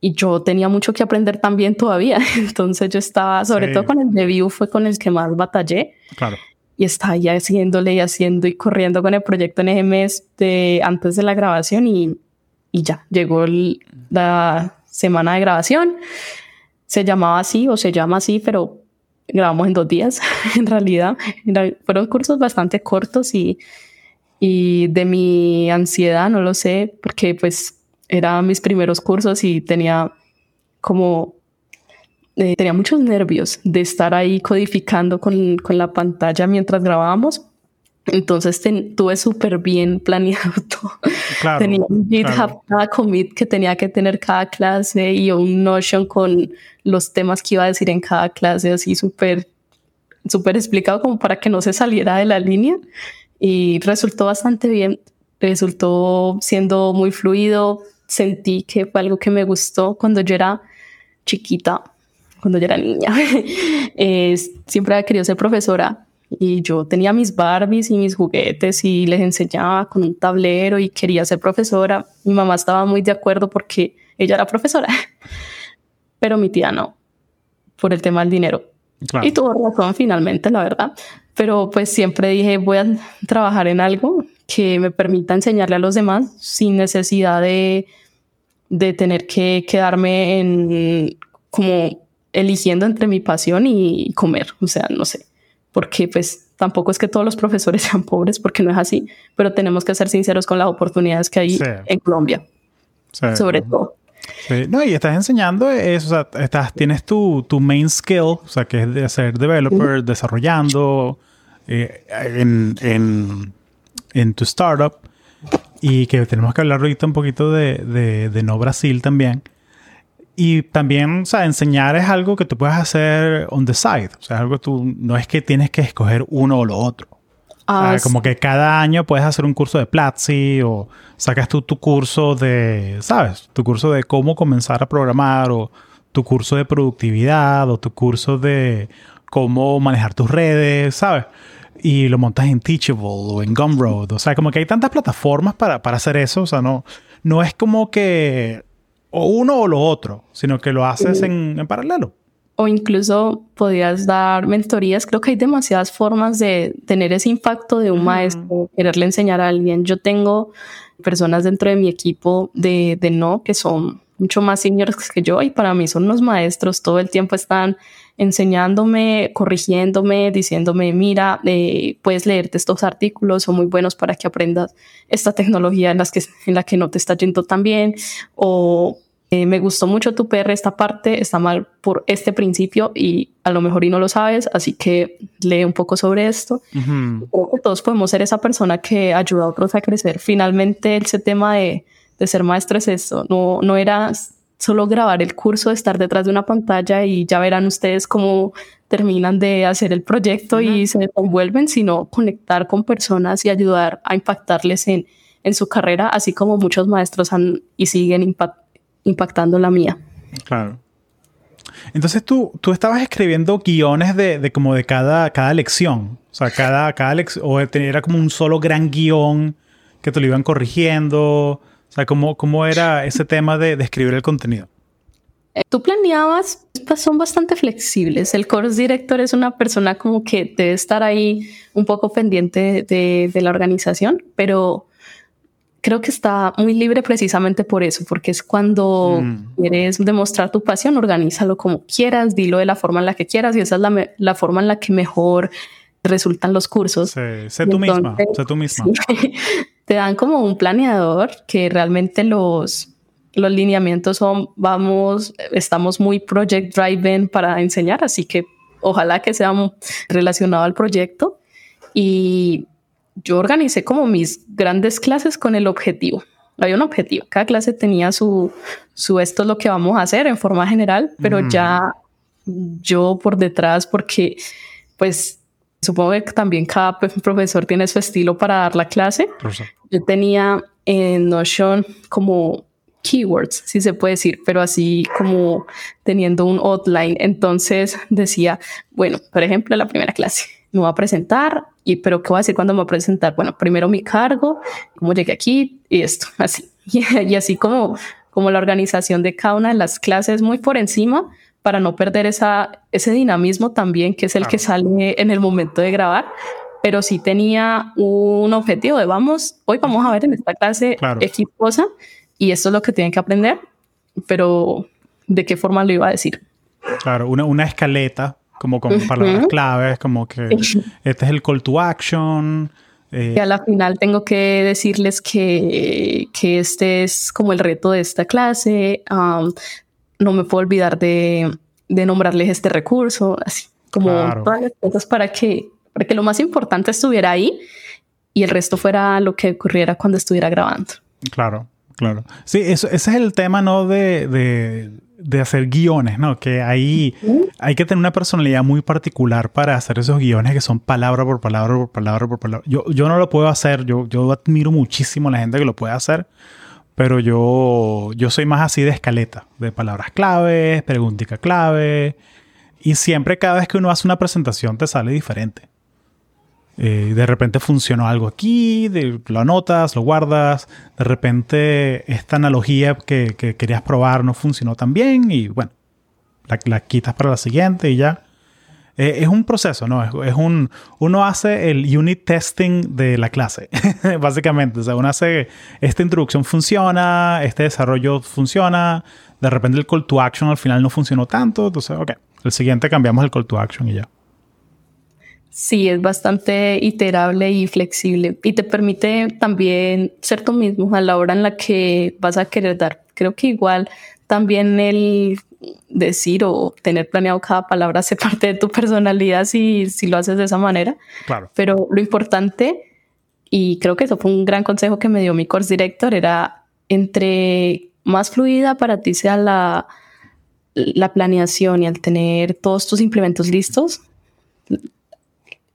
Y yo tenía mucho que aprender también todavía. Entonces yo estaba, sobre todo con el review fue con el que más batallé. Claro. Y estaba ya haciéndole y haciendo y corriendo con el proyecto en ese mes de antes de la grabación y, y ya llegó la semana de grabación. Se llamaba así o se llama así, pero grabamos en dos días, en realidad. fueron cursos bastante cortos y, y de mi ansiedad, no lo sé, porque pues eran mis primeros cursos y tenía como eh, tenía muchos nervios de estar ahí codificando con, con la pantalla mientras grabábamos entonces tuve súper bien planeado todo. tenía un GitHub, cada commit que tenía que tener cada clase y un Notion con los temas que iba a decir en cada clase, así súper, súper explicado como para que no se saliera de la línea. Y resultó bastante bien, resultó siendo muy fluido. Sentí que fue algo que me gustó cuando yo era chiquita, cuando yo era niña. eh, siempre había querido ser profesora y yo tenía mis Barbies y mis juguetes y les enseñaba con un tablero y quería ser profesora. Mi mamá estaba muy de acuerdo porque ella era profesora, pero mi tía no, por el tema del dinero. Y tuvo razón finalmente, la verdad. Pero pues siempre dije, voy a trabajar en algo que me permita enseñarle a los demás sin necesidad de, de tener que quedarme en como eligiendo entre mi pasión y comer. O sea, no sé porque pues tampoco es que todos los profesores sean pobres, porque no es así, pero tenemos que ser sinceros con las oportunidades que hay en Colombia, sobre todo. Sí. No, y estás enseñando eso, o sea, estás, tienes tu, tu main skill, o sea, que es de ser developer, desarrollando eh, en, en, en, tu startup, y que tenemos que hablar ahorita un poquito de, de, de No Brasil también. Y también, o sea, enseñar es algo que tú puedes hacer on the side. O sea, algo que tú, no es que tienes que escoger uno o lo otro. Ah, como que cada año puedes hacer un curso de Platzi o sacas tú tu curso de, ¿sabes? Tu curso de cómo comenzar a programar o tu curso de productividad o tu curso de cómo manejar tus redes, ¿sabes? Y lo montas en Teachable o en Gumroad. O sea, como que hay tantas plataformas para, para hacer eso. O sea, no, no es como que o uno o lo otro, sino que lo haces en, en paralelo o incluso podrías dar mentorías. Creo que hay demasiadas formas de tener ese impacto de un maestro, quererle enseñar a alguien. Yo tengo personas dentro de mi equipo de, de no que son mucho más seniors que yo y para mí son unos maestros. Todo el tiempo están enseñándome, corrigiéndome, diciéndome, mira, eh, puedes leerte estos artículos, son muy buenos para que aprendas esta tecnología en, las que, en la que no te está yendo tan bien, o eh, me gustó mucho tu PR, esta parte está mal por este principio y a lo mejor y no lo sabes, así que lee un poco sobre esto. Creo que todos podemos ser esa persona que ayuda a otros a crecer. Finalmente, ese tema de, de ser maestro es esto, no, no era solo grabar el curso, estar detrás de una pantalla y ya verán ustedes cómo terminan de hacer el proyecto y se envuelven, sino conectar con personas y ayudar a impactarles en, en su carrera, así como muchos maestros han y siguen impactando impactando la mía. Claro. Entonces tú, tú estabas escribiendo guiones de, de como de cada, cada lección. O sea, cada, cada lección, o era como un solo gran guion que te lo iban corrigiendo. O sea, ¿cómo, cómo era ese tema de, de escribir el contenido? Eh, tú planeabas, pues, son bastante flexibles. El course director es una persona como que debe estar ahí un poco pendiente de, de la organización, pero creo que está muy libre precisamente por eso, porque es cuando mm. quieres demostrar tu pasión, organízalo como quieras, dilo de la forma en la que quieras y esa es la, la forma en la que mejor resultan los cursos. sé tú misma, sé tú misma. Te dan como un planeador que realmente los, los lineamientos son, vamos, estamos muy project driven para enseñar, así que ojalá que sea relacionado al proyecto y yo organicé como mis grandes clases con el objetivo. Había un objetivo. Cada clase tenía su, su esto es lo que vamos a hacer en forma general, pero mm. ya yo por detrás, porque pues supongo que también cada profesor tiene su estilo para dar la clase. Yo tenía en Notion como keywords, si se puede decir, pero así como teniendo un outline. Entonces decía, bueno, por ejemplo, la primera clase me voy a presentar y pero qué voy a decir cuando me voy a presentar bueno primero mi cargo cómo llegué aquí y esto así y, así como como la organización de cada una de las clases muy por encima para no perder esa ese dinamismo también que es el que sale en el momento de grabar pero sí tenía un objetivo de vamos hoy vamos a ver en esta clase equiposa y esto es lo que tienen que aprender pero de qué forma lo iba a decir claro una, una escaleta como con palabras claves, como que este es el call to action. Eh. Y a la final tengo que decirles que, que este es como el reto de esta clase. No me puedo olvidar de, de, nombrarles este recurso, así como todas las cosas para que, para que lo más importante estuviera ahí y el resto fuera lo que ocurriera cuando estuviera grabando. Claro, claro. Sí, eso, ese es el tema, ¿no? De, de de hacer guiones, ¿no? Que ahí hay que tener una personalidad muy particular para hacer esos guiones que son palabra por palabra por palabra por palabra. Yo, yo no lo puedo hacer, yo, yo admiro muchísimo a la gente que lo puede hacer, pero yo, yo soy más así de escaleta, de palabras claves, preguntica clave, y siempre cada vez que uno hace una presentación te sale diferente. Eh, de repente funcionó algo aquí, lo anotas, lo guardas, de repente esta analogía que, querías probar no funcionó tan bien y bueno, la, quitas para la siguiente y ya. Eh, es un proceso, ¿no? Es, un... Uno hace el unit testing de la clase, básicamente. O sea, uno hace... Esta introducción funciona, este desarrollo funciona, de repente el call to action al final no funcionó tanto, entonces, ok, el siguiente cambiamos el call to action y ya. Sí, es bastante iterable y flexible y te permite también ser tú mismo a la hora en la que vas a querer dar. Creo que igual también el decir o tener planeado cada palabra hace parte de tu personalidad si, si lo haces de esa manera. Claro. Pero lo importante, y creo que eso fue un gran consejo que me dio mi course director, era entre más fluida para ti sea la, la planeación y al tener todos tus implementos listos,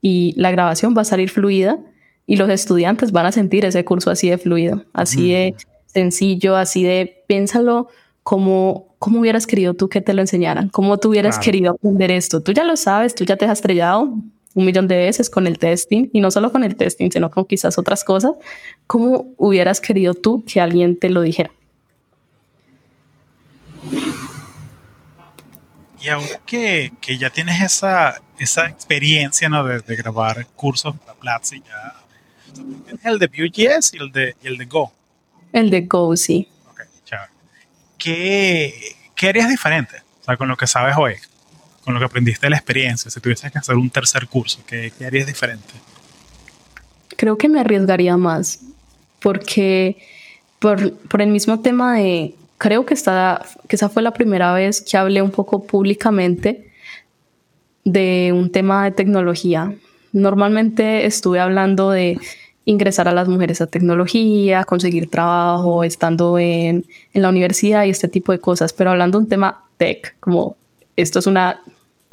y la grabación va a salir fluida y los estudiantes van a sentir ese curso así de fluido, así de sencillo, así de piénsalo como cómo hubieras querido tú que te lo enseñaran, cómo tú hubieras querido aprender esto. Tú ya lo sabes, tú ya te has estrellado un millón de veces con el testing y no solo con el testing, sino con quizás otras cosas. ¿Cómo hubieras querido tú que alguien te lo dijera? Y aunque que, ya tienes esa, esa experiencia ¿no? de, grabar cursos para Platzi, ya el de Vue.js y el de, y el de Go. El de Go, sí. ¿Qué, ¿Qué harías diferente o sea, con lo que sabes hoy? Con lo que aprendiste de la experiencia, si tuvieses que hacer un tercer curso, ¿qué, qué harías diferente? Creo que me arriesgaría más, porque por, por el mismo tema de creo que, está, que esa fue la primera vez que hablé un poco públicamente de un tema de tecnología. Normalmente estuve hablando de ingresar a las mujeres a tecnología, conseguir trabajo, estando en, en la universidad y este tipo de cosas, pero hablando de un tema tech, como esto es una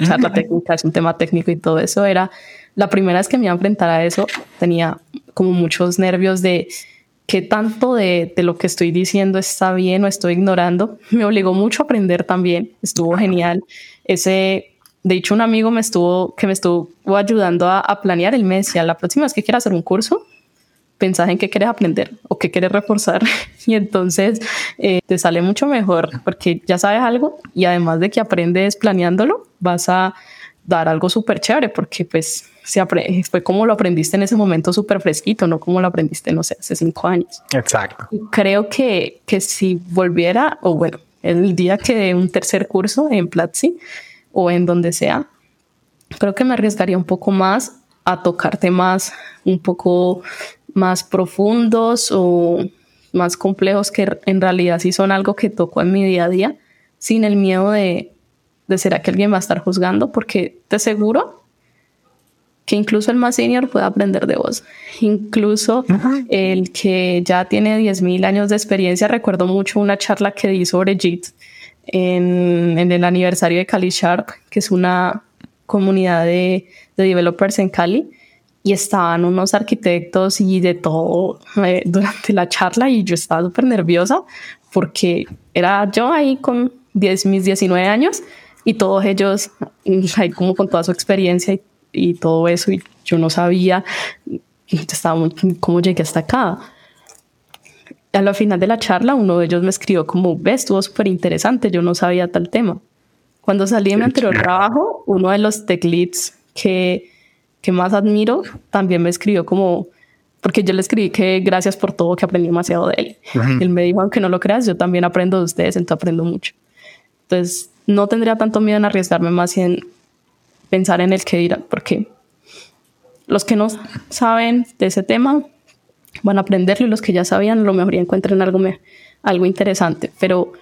charla técnica, es un tema técnico y todo eso, era la primera vez que me iba a enfrentar a eso, tenía como muchos nervios de qué tanto de, de, lo que estoy diciendo está bien o estoy ignorando. Me obligó mucho a aprender también. Estuvo genial. Ese, de hecho, un amigo me estuvo, que me estuvo ayudando a, a planear el mes. Y a la próxima vez que quieras hacer un curso, pensás en qué quieres aprender o qué quieres reforzar. y entonces eh, te sale mucho mejor porque ya sabes algo y además de que aprendes planeándolo, vas a dar algo súper chévere porque pues se fue como lo aprendiste en ese momento súper fresquito, no como lo aprendiste, no sé, hace cinco años. Exacto. creo que, que si volviera, o bueno, el día que de un tercer curso en Platzi o en donde sea, creo que me arriesgaría un poco más a tocar temas un poco más profundos o más complejos que en realidad sí son algo que toco en mi día a día, sin el miedo de, de será que alguien va a estar juzgando, porque te aseguro que incluso el más senior puede aprender de vos. Incluso el que ya tiene 10.000 años de experiencia, recuerdo mucho una charla que di sobre JIT en, en, el aniversario de Cali Sharp, que es una comunidad de, de developers en Cali, y estaban unos arquitectos y de todo eh, durante la charla y yo estaba súper nerviosa porque era yo ahí con 10, mis 19 años y todos ellos ahí como con toda su experiencia y y todo eso y yo no sabía estaba cómo llegué hasta acá. A la final de la charla uno de ellos me escribió como, ves, estuvo súper interesante, yo no sabía tal tema. Cuando salí de mi anterior trabajo, uno de los tech leads que, que más admiro también me escribió como, porque yo le escribí que gracias por todo, que aprendí demasiado de él. Él me dijo, aunque no lo creas, yo también aprendo de ustedes, entonces aprendo mucho. Entonces, no tendría tanto miedo en arriesgarme más en pensar en el que dirán, porque los que no saben de ese tema van a aprenderlo y los que ya sabían lo mejor encuentren algo, algo interesante, pero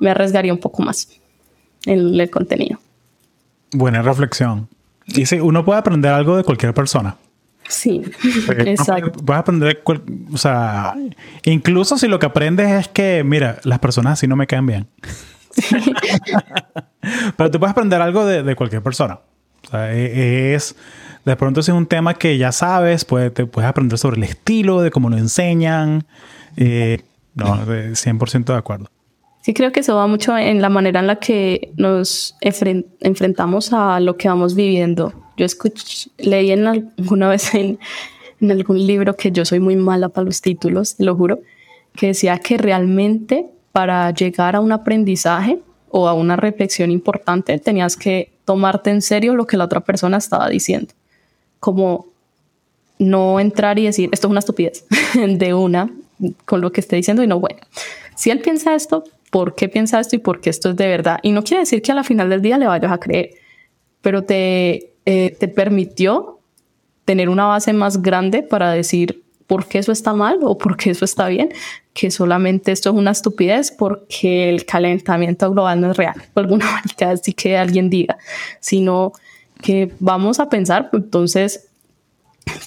me arriesgaría un poco más en el contenido. Buena reflexión. Y sí, uno puede aprender algo de cualquier persona. Sí, exacto. Puedes aprender, o sea, incluso si lo que aprendes es que, mira, las personas así no me caen bien. Pero tú puedes aprender algo de, de cualquier persona. O sea, e, es, de pronto si es un tema que ya sabes, pues, te puedes aprender sobre el estilo, de cómo lo enseñan. Eh, no, 100% de acuerdo. Sí, creo que eso va mucho en la manera en la que nos enfrentamos a lo que vamos viviendo. Yo escuché, leí en alguna vez en, en algún libro que yo soy muy mala para los títulos, lo juro, que decía que realmente para llegar a un aprendizaje o a una reflexión importante tenías que tomarte en serio lo que la otra persona estaba diciendo. Como no entrar y decir, esto es una estupidez de una con lo que esté diciendo y no, bueno, si él piensa esto, ¿por qué piensa esto y por qué esto es de verdad? Y no quiere decir que a la final del día le vayas a creer, pero te, eh, te permitió tener una base más grande para decir por qué eso está mal o por qué eso está bien, que solamente esto es una estupidez porque el calentamiento global no es real, por alguna manera así que alguien diga, sino que vamos a pensar, entonces,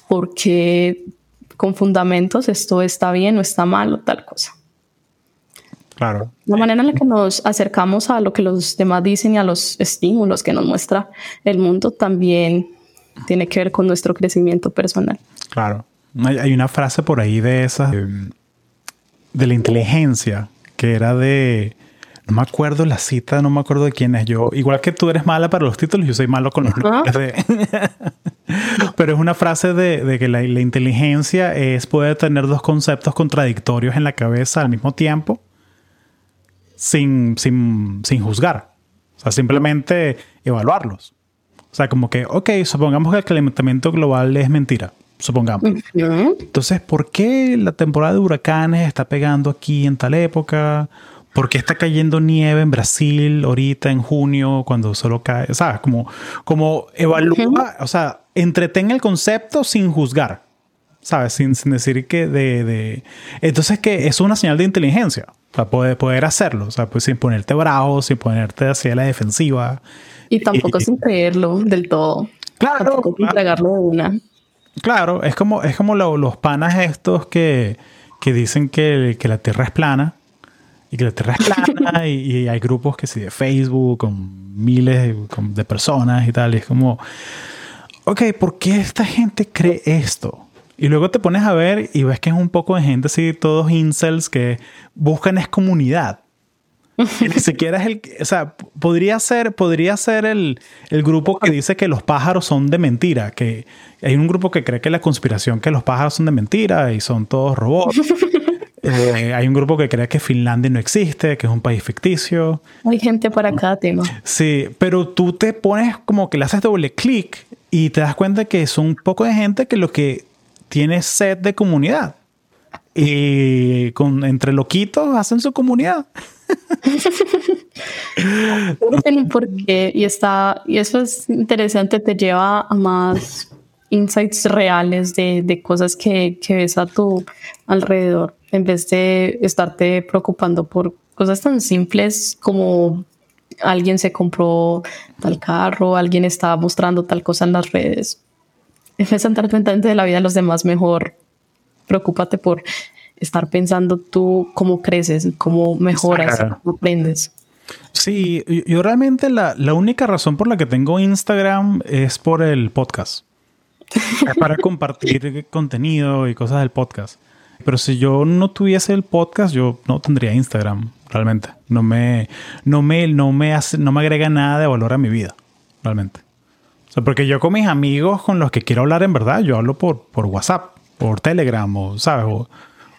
¿por qué con fundamentos esto está bien o está mal o tal cosa? Claro. La manera en la que nos acercamos a lo que los demás dicen y a los estímulos que nos muestra el mundo también tiene que ver con nuestro crecimiento personal. Claro. Hay una frase por ahí de esa, de la inteligencia, que era de no me acuerdo la cita, no me acuerdo de quién es. Yo, igual que tú eres mala para los títulos, yo soy malo con los nombres Pero es una frase de, que la, inteligencia es poder tener dos conceptos contradictorios en la cabeza al mismo tiempo sin, sin, sin juzgar. O sea, simplemente evaluarlos. O sea, como que, ok, supongamos que el calentamiento global es mentira. Supongamos. Entonces, ¿por qué la temporada de huracanes está pegando aquí en tal época? ¿Por qué está cayendo nieve en Brasil ahorita en junio cuando solo cae? ¿Sabes? Como, como evalúa, o sea, entretén el concepto sin juzgar, ¿sabes? Sin, decir que de, de, Entonces, que es una señal de inteligencia. O sea, poder, poder hacerlo, o sea, pues sin ponerte bravo, sin ponerte hacia la defensiva. Y tampoco sin creerlo del todo. Claro. Tampoco sin entregarlo de una. Claro, es como, es como los panas estos que, que dicen que, que la Tierra es plana y que la Tierra es plana y, hay grupos que sí de Facebook con miles de, personas y tal. Y es como, ok, ¿por qué esta gente cree esto? Y luego te pones a ver y ves que es un poco de gente así, todos incels que buscan es comunidad. ni siquiera es el, o sea, podría ser, podría ser el, el, grupo que dice que los pájaros son de mentira, que hay un grupo que cree que la conspiración que los pájaros son de mentira y son todos robots. Eh, hay un grupo que cree que Finlandia no existe, que es un país ficticio. Hay gente para cada tema. Sí, pero tú te pones como que le haces doble clic y te das cuenta que son un poco de gente que lo que tiene sed de comunidad. Y con, entre loquitos hacen su comunidad. porque y está y eso es interesante te lleva a más insights reales de, de cosas que, que, ves a tu alrededor en vez de estarte preocupando por cosas tan simples como alguien se compró tal carro, alguien estaba mostrando tal cosa en las redes. En vez de estar pendiente de la vida de los demás, mejor preocúpate por estar pensando tú cómo creces, cómo mejoras, cómo aprendes. Sí, yo realmente la, la, única razón por la que tengo Instagram es por el podcast. es para compartir contenido y cosas del podcast. Pero si yo no tuviese el podcast, yo no tendría Instagram, realmente. No me, no me, no me hace, no me agrega nada de valor a mi vida, realmente. Sea, porque yo con mis amigos con los que quiero hablar en verdad, yo hablo por, por WhatsApp, por Telegram, o, ¿sabes? O,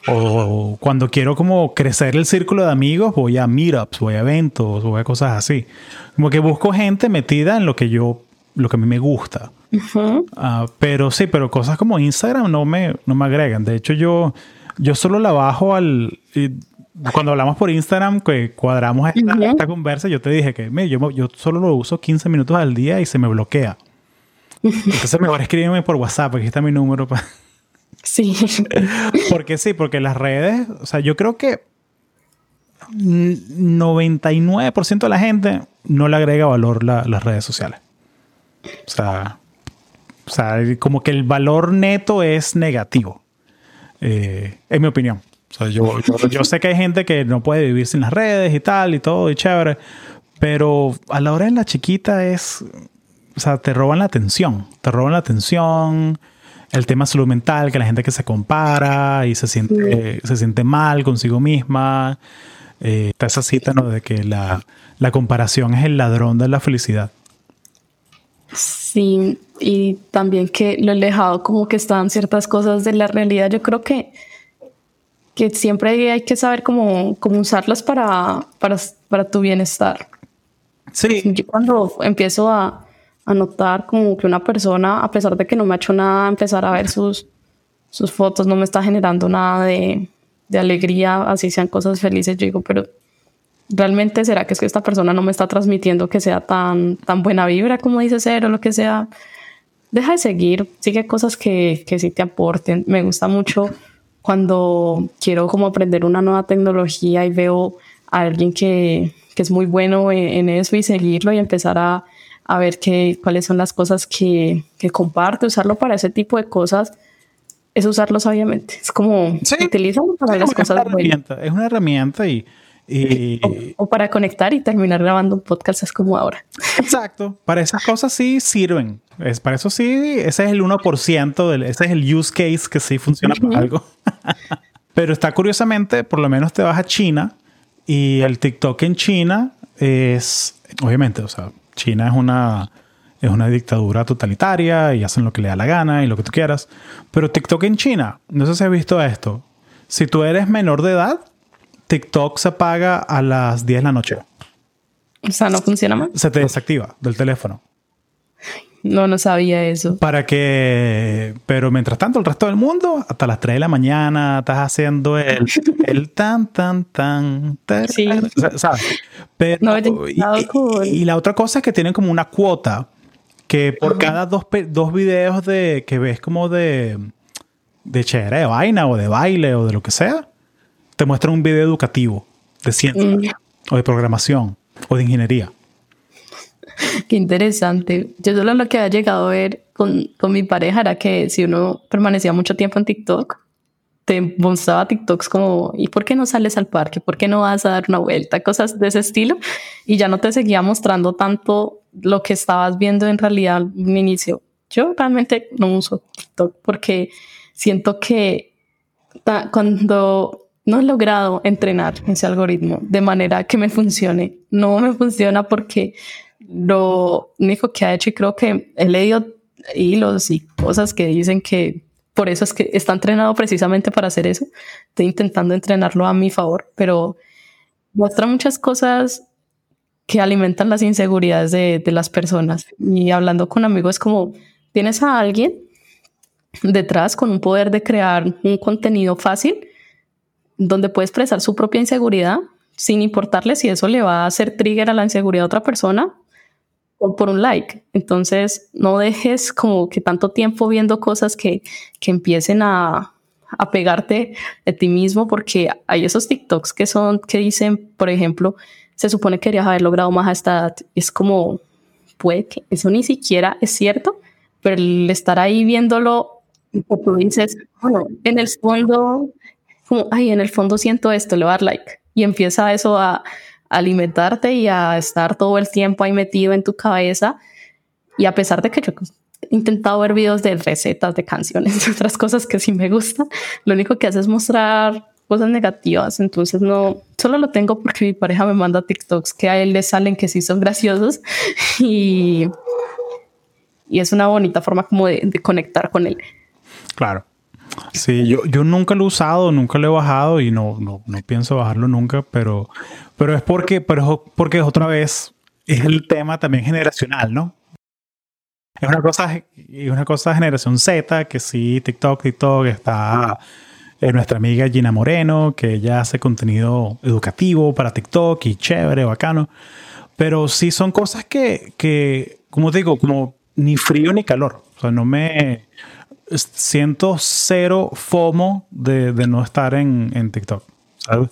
o cuando quiero como crecer el círculo de amigos, voy a meetups, voy a eventos, voy a cosas así. Como que busco gente metida en lo que yo, lo que a mí me gusta. Ah, pero sí, pero cosas como Instagram no me, no me agregan. De hecho, yo, yo solo la bajo al... cuando hablamos por Instagram, que cuadramos esta, conversa, yo te dije que yo, yo solo lo uso 15 minutos al día y se me bloquea. Entonces mejor escríbeme por WhatsApp, aquí está mi número. Sí. porque sí, porque las redes, o sea, yo creo que 99% de la gente no le agrega valor las redes sociales. O sea, o sea, como que el valor neto es negativo, eh, en mi opinión. O sea, yo, yo, sé que hay gente que no puede vivir sin las redes y tal y todo y chévere, pero a la hora de la chiquita es, o sea, te roban la atención, te roban la atención, el tema salud mental, que la gente que se compara y se siente, se siente mal consigo misma. Eh, está esa cita ¿no? de que la, la comparación es el ladrón de la felicidad. Sí, y también que lo he dejado como que están ciertas cosas de la realidad. Yo creo que, que siempre hay que saber cómo, cómo usarlas para, para, para tu bienestar. Sí. Yo cuando empiezo a, a notar como que una persona, a pesar de que no me ha hecho nada, empezar a ver sus, sus fotos, no me está generando nada de, de alegría, así sean cosas felices, yo digo, pero realmente será que es que esta persona no me está transmitiendo que sea tan, tan buena vibra como dice ser o lo que sea. Deja de seguir, sigue cosas que, que sí te aporten. Me gusta mucho cuando quiero como aprender una nueva tecnología y veo a alguien que, que es muy bueno en, eso y seguirlo y empezar a, a ver qué cuáles son las cosas que, que, comparte, usarlo para ese tipo de cosas, es usarlo sabiamente. Es como, sí, utilízalo para las cosas Es una herramienta y Y, o, para conectar y terminar grabando un podcast es como ahora. Exacto. Para esas cosas sí sirven. Es, para eso sí, ese es el 1%, del, ese es el use case que sí funciona para algo. Pero está curiosamente, por lo menos te vas a China y el TikTok en China es, obviamente, o sea, China es una, es una dictadura totalitaria y hacen lo que le da la gana y lo que tú quieras. Pero TikTok en China, no sé si has visto esto. Si tú eres menor de edad, TikTok se apaga a las 10 de la noche. O sea, no funciona más. Se te desactiva del teléfono. No, no sabía eso. Para que, pero mientras tanto, el resto del mundo, hasta las 3 de la mañana, estás haciendo el, el tan, tan, tan, sí. ¿sabes? Pero, no, y, y, la otra cosa es que tienen como una cuota que por cada dos, dos videos de, que ves como de, de chévere, de vaina o de baile o de lo que sea, te muestran un video educativo de ciencia mm. o de programación o de ingeniería. Qué interesante. Yo solo lo que había llegado a ver con, con, mi pareja era que si uno permanecía mucho tiempo en TikTok, te mostraba TikToks como, ¿y por qué no sales al parque? ¿Por qué no vas a dar una vuelta? Cosas de ese estilo. Y ya no te seguía mostrando tanto lo que estabas viendo en realidad al inicio. Yo realmente no uso TikTok porque siento que cuando no he logrado entrenar ese algoritmo de manera que me funcione. No me funciona porque lo único que ha hecho, y creo que he leído hilos y cosas que dicen que por eso es que está entrenado precisamente para hacer eso. Estoy intentando entrenarlo a mi favor, pero muestra muchas cosas que alimentan las inseguridades de, de las personas. Y hablando con amigos, como tienes a alguien detrás con un poder de crear un contenido fácil donde puede expresar su propia inseguridad sin importarle si eso le va a hacer trigger a la inseguridad de otra persona por un like. Entonces, no dejes como que tanto tiempo viendo cosas que, que empiecen a, a pegarte de ti mismo, porque hay esos TikToks que son, que dicen, por ejemplo, se supone que querías haber logrado más a esta edad. Es como, puede que eso ni siquiera es cierto, pero el estar ahí viéndolo, tú dices, bueno, en el fondo como, ay, en el fondo siento esto, le voy a dar like. Y empieza eso a, alimentarte y a estar todo el tiempo ahí metido en tu cabeza. Y a pesar de que yo he intentado ver videos de recetas, de canciones, de otras cosas que sí me gustan, lo único que hace es mostrar cosas negativas. Entonces no, solo lo tengo porque mi pareja me manda TikToks que a él le salen que sí son graciosos y, y es una bonita forma como de, de conectar con él. Claro. Sí, yo, yo nunca lo he usado, nunca lo he bajado y no, no, no pienso bajarlo nunca, pero, pero es porque, pero porque otra vez es el tema también generacional, ¿no? Es una cosa, es una cosa de generación Z, que sí, TikTok, TikTok está eh, nuestra amiga Gina Moreno, que ella hace contenido educativo para TikTok y chévere, bacano. Pero sí son cosas que, que como te digo, como ni frío ni calor. O sea, no me, siento cero FOMO de, de no estar en, en, TikTok. ¿sabes?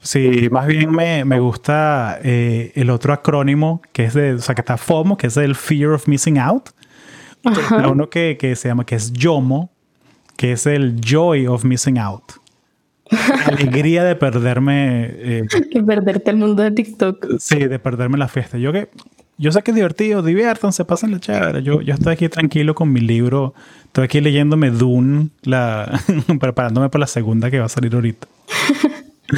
Sí, más bien me, me gusta eh, el otro acrónimo que es de, o sea, que está FOMO, que es el Fear of Missing Out. Uno que, que, se llama, que es YOMO, que es el Joy of Missing Out. alegría de perderme. Eh, de perderte el mundo de TikTok. Sí, de perderme la fiesta. Yo que yo sé que es divertido, diviértanse, pasen la chévere. Yo, yo estoy aquí tranquilo con mi libro. Estoy aquí leyéndome Dune, la, preparándome para la segunda que va a salir ahorita.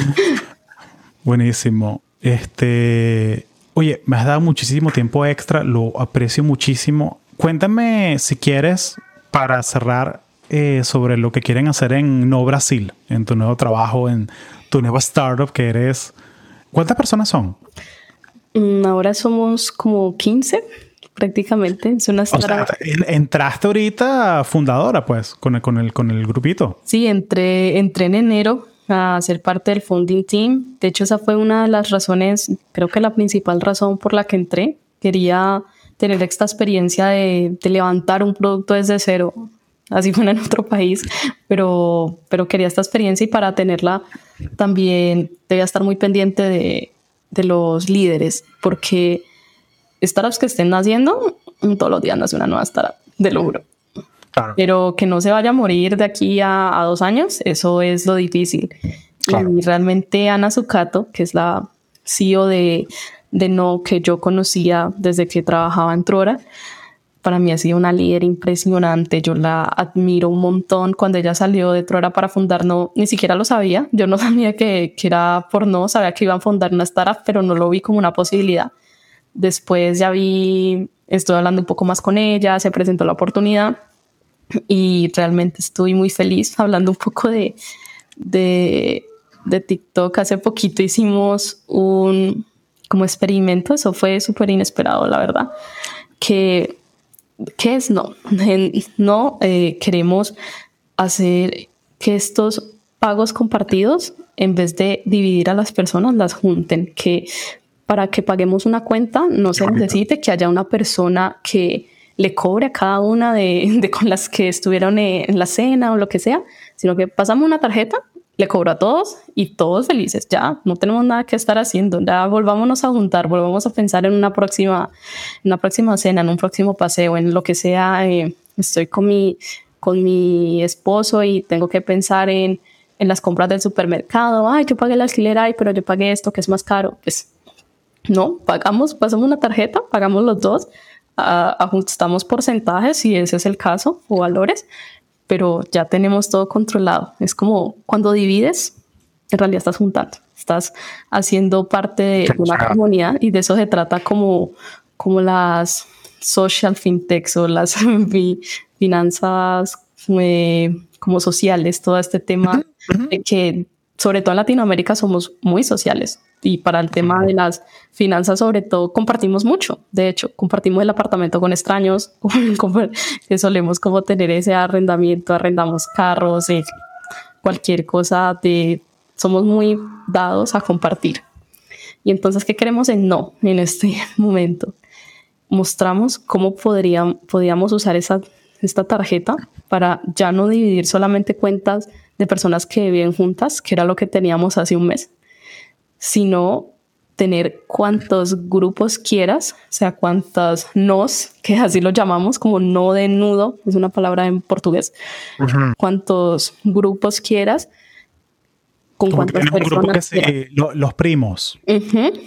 Buenísimo. Este, oye, me has dado muchísimo tiempo extra, lo aprecio muchísimo. Cuéntame si quieres, para cerrar, eh, sobre lo que quieren hacer en No Brasil, en tu nuevo trabajo, en tu nueva startup que eres. ¿Cuántas personas son? Mm, ahora somos como 15 prácticamente. Es una entraste ahorita fundadora, pues, con el, con el, con el grupito. Sí, entré, entré en enero a ser parte del funding team. De hecho, esa fue una de las razones, creo que la principal razón por la que entré. Quería tener esta experiencia de, de levantar un producto desde cero. Así fue en otro país, pero, pero quería esta experiencia y para tenerla también debía estar muy pendiente de, de los líderes, porque startups que estén naciendo, todos los días nace una nueva startup, de lo juro. Pero que no se vaya a morir de aquí a, dos años, eso es lo difícil. Y realmente Ana Zucato, que es la CEO de, de No, que yo conocía desde que trabajaba en Trora, para mí ha sido una líder impresionante. Yo la admiro un montón. Cuando ella salió de Trora para fundar No, ni siquiera lo sabía. Yo no sabía que, que era por No, sabía que iban a fundar una startup, pero no lo vi como una posibilidad. Después ya vi, estoy hablando un poco más con ella, se presentó la oportunidad y realmente estoy muy feliz hablando un poco de, de, de TikTok. Hace poquito hicimos un como experimento, eso fue súper inesperado, la verdad, que ¿qué es no? No eh, queremos hacer que estos pagos compartidos, en vez de dividir a las personas, las junten, que para que paguemos una cuenta no se necesite que haya una persona que le cobre a cada una de, con las que estuvieron en la cena o lo que sea, sino que pasamos una tarjeta, le cobro a todos y todos felices. Ya no tenemos nada que estar haciendo. Ya volvámonos a juntar, volvamos a pensar en una próxima, una próxima cena, en un próximo paseo, en lo que sea. Eh, estoy con mi, con mi esposo y tengo que pensar en, en las compras del supermercado. Ay, yo pagué el alquiler, ay, pero yo pagué esto que es más caro. Pues no, pagamos, pasamos una tarjeta, pagamos los dos ajustamos porcentajes si ese es el caso o valores, pero ya tenemos todo controlado. Es como cuando divides, en realidad estás juntando, estás haciendo parte de una comunidad y de eso se trata como, como las social fintechs o las finanzas eh, como sociales, todo este tema que sobre todo en Latinoamérica somos muy sociales y para el tema de las finanzas sobre todo compartimos mucho. De hecho, compartimos el apartamento con extraños, que solemos como tener ese arrendamiento, arrendamos carros, eh, cualquier cosa de... Somos muy dados a compartir. Y entonces, ¿qué queremos en no en este momento? Mostramos cómo podríamos, podríamos usar esa, esta tarjeta para ya no dividir solamente cuentas de personas que viven juntas, que era lo que teníamos hace un mes, sino tener cuantos grupos quieras, o sea, cuantos nos, que así lo llamamos, como no de nudo, es una palabra en portugués, cuantos grupos quieras, con cuántas personas. los primos.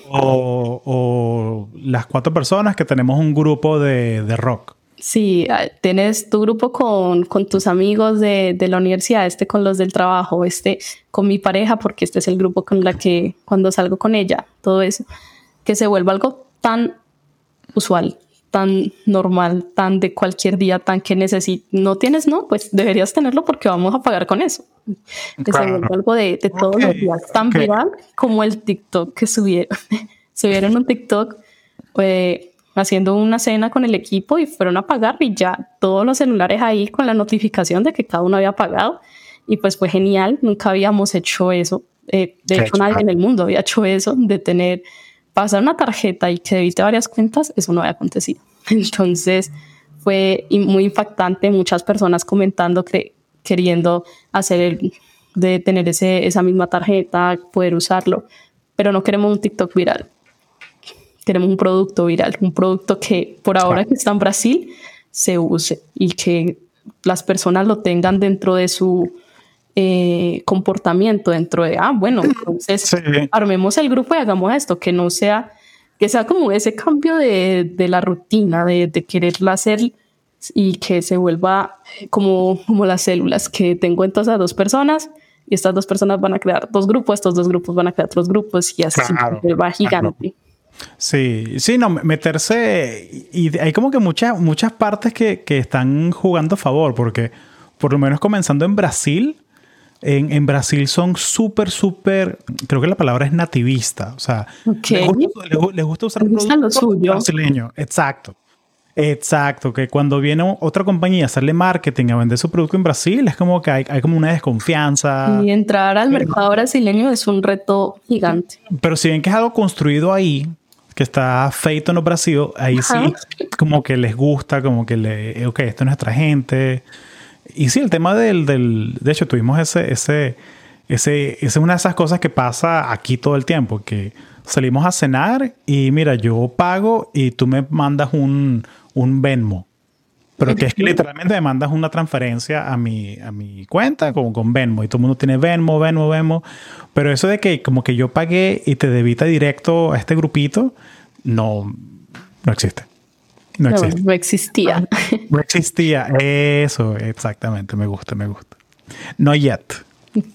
o, o, las cuatro personas que tenemos un grupo de, de rock. Sí, ah, tienes tu grupo con, con tus amigos de, de, la universidad, este con los del trabajo, este con mi pareja, porque este es el grupo con la que cuando salgo con ella, todo eso, que se vuelva algo tan usual, tan normal, tan de cualquier día, tan que necesitas, no tienes, no, pues deberías tenerlo porque vamos a pagar con eso. Que se vuelva algo de, de todos los días, tan viral como el TikTok que subieron. subieron un TikTok. Eh, haciendo una cena con el equipo y fueron a pagar y ya todos los celulares ahí con la notificación de que cada uno había pagado. Y pues fue genial, nunca habíamos hecho eso, eh, de hecho nadie en el mundo había hecho eso, de tener, pasar una tarjeta y que debite varias cuentas, eso no había acontecido. Entonces fue muy impactante, muchas personas comentando que queriendo hacer el, de tener ese, esa misma tarjeta, poder usarlo, pero no queremos un TikTok viral queremos un producto viral, un producto que por ahora que está en Brasil se use y que las personas lo tengan dentro de su eh, comportamiento, dentro de, ah, bueno, entonces armemos el grupo y hagamos esto, que no sea, que sea como ese cambio de, de la rutina, de, de quererla hacer y que se vuelva como, como las células, que tengo entonces a dos personas y estas dos personas van a crear dos grupos, estos dos grupos van a crear otros grupos y así va gigante. Sí, sí, no, meterse. Y hay como que muchas, muchas partes que, que están jugando a favor, porque por lo menos comenzando en Brasil, en, en, Brasil son súper, súper, creo que la palabra es nativista. O sea, les, gusta, usar producto brasileño. Exacto. Exacto, que cuando viene otra compañía a hacerle marketing a vender su producto en Brasil, es como que hay, hay como una desconfianza. Y entrar al mercado brasileño es un reto gigante. Pero si ven que es algo construido ahí, que está feito no Brasil, ahí sí, como que les gusta, como que le, ok, esto es nuestra gente. Y sí, el tema del, del de hecho, tuvimos ese, ese, ese, esa es una de esas cosas que pasa aquí todo el tiempo, que salimos a cenar y mira, yo pago y tú me mandas un, un Venmo. Pero que es que literalmente me mandas una transferencia a mi, a mi cuenta como con Venmo y todo el mundo tiene Venmo, Venmo, Venmo. Pero eso de que como que yo pagué y te debita directo a este grupito, no, no existe. No, existe. no existía. No existía. Eso, exactamente. Me gusta, me gusta. No yet.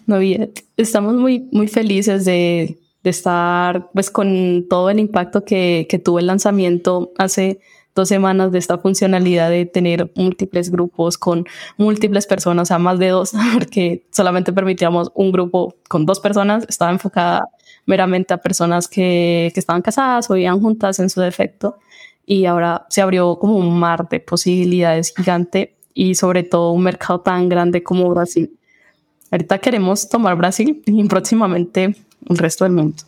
No yet. Estamos muy, muy felices de, de estar pues con todo el impacto que, que tuvo el lanzamiento hace dos semanas de esta funcionalidad de tener múltiples grupos con múltiples personas, o sea, más de dos, porque solamente permitíamos un grupo con dos personas, estaba enfocada meramente a personas que, que estaban casadas o vivían juntas en su defecto y ahora se abrió como un mar de posibilidades gigante y sobre todo un mercado tan grande como Brasil. Ahorita queremos tomar Brasil y próximamente el resto del mundo.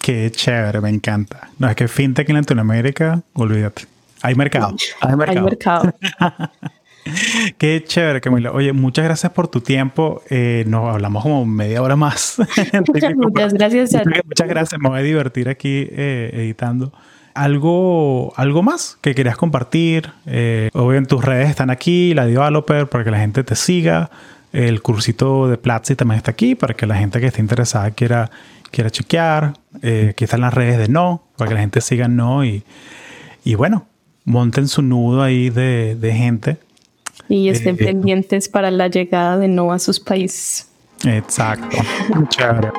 Qué chévere, me encanta. No, es que fintech en Latinoamérica, olvídate. Hay mercado. Hay mercado. Hay mercado. Qué chévere, Camila. Oye, muchas gracias por tu tiempo. Eh, nos hablamos como media hora más. muchas, gracias. Muchas, gracias. Me voy a divertir aquí eh, editando. ¿Algo, ¿Algo más que querías compartir? Eh, en tus redes están aquí, la Developer, para que la gente te siga. El cursito de Platzi también está aquí, para que la gente que esté interesada quiera quiera chequear. Eh, están las redes de No, para que la gente siga No y, y bueno, monten su nudo ahí de, de gente. Y estén eh, pendientes para la llegada de No a sus países. Exacto. Chévere.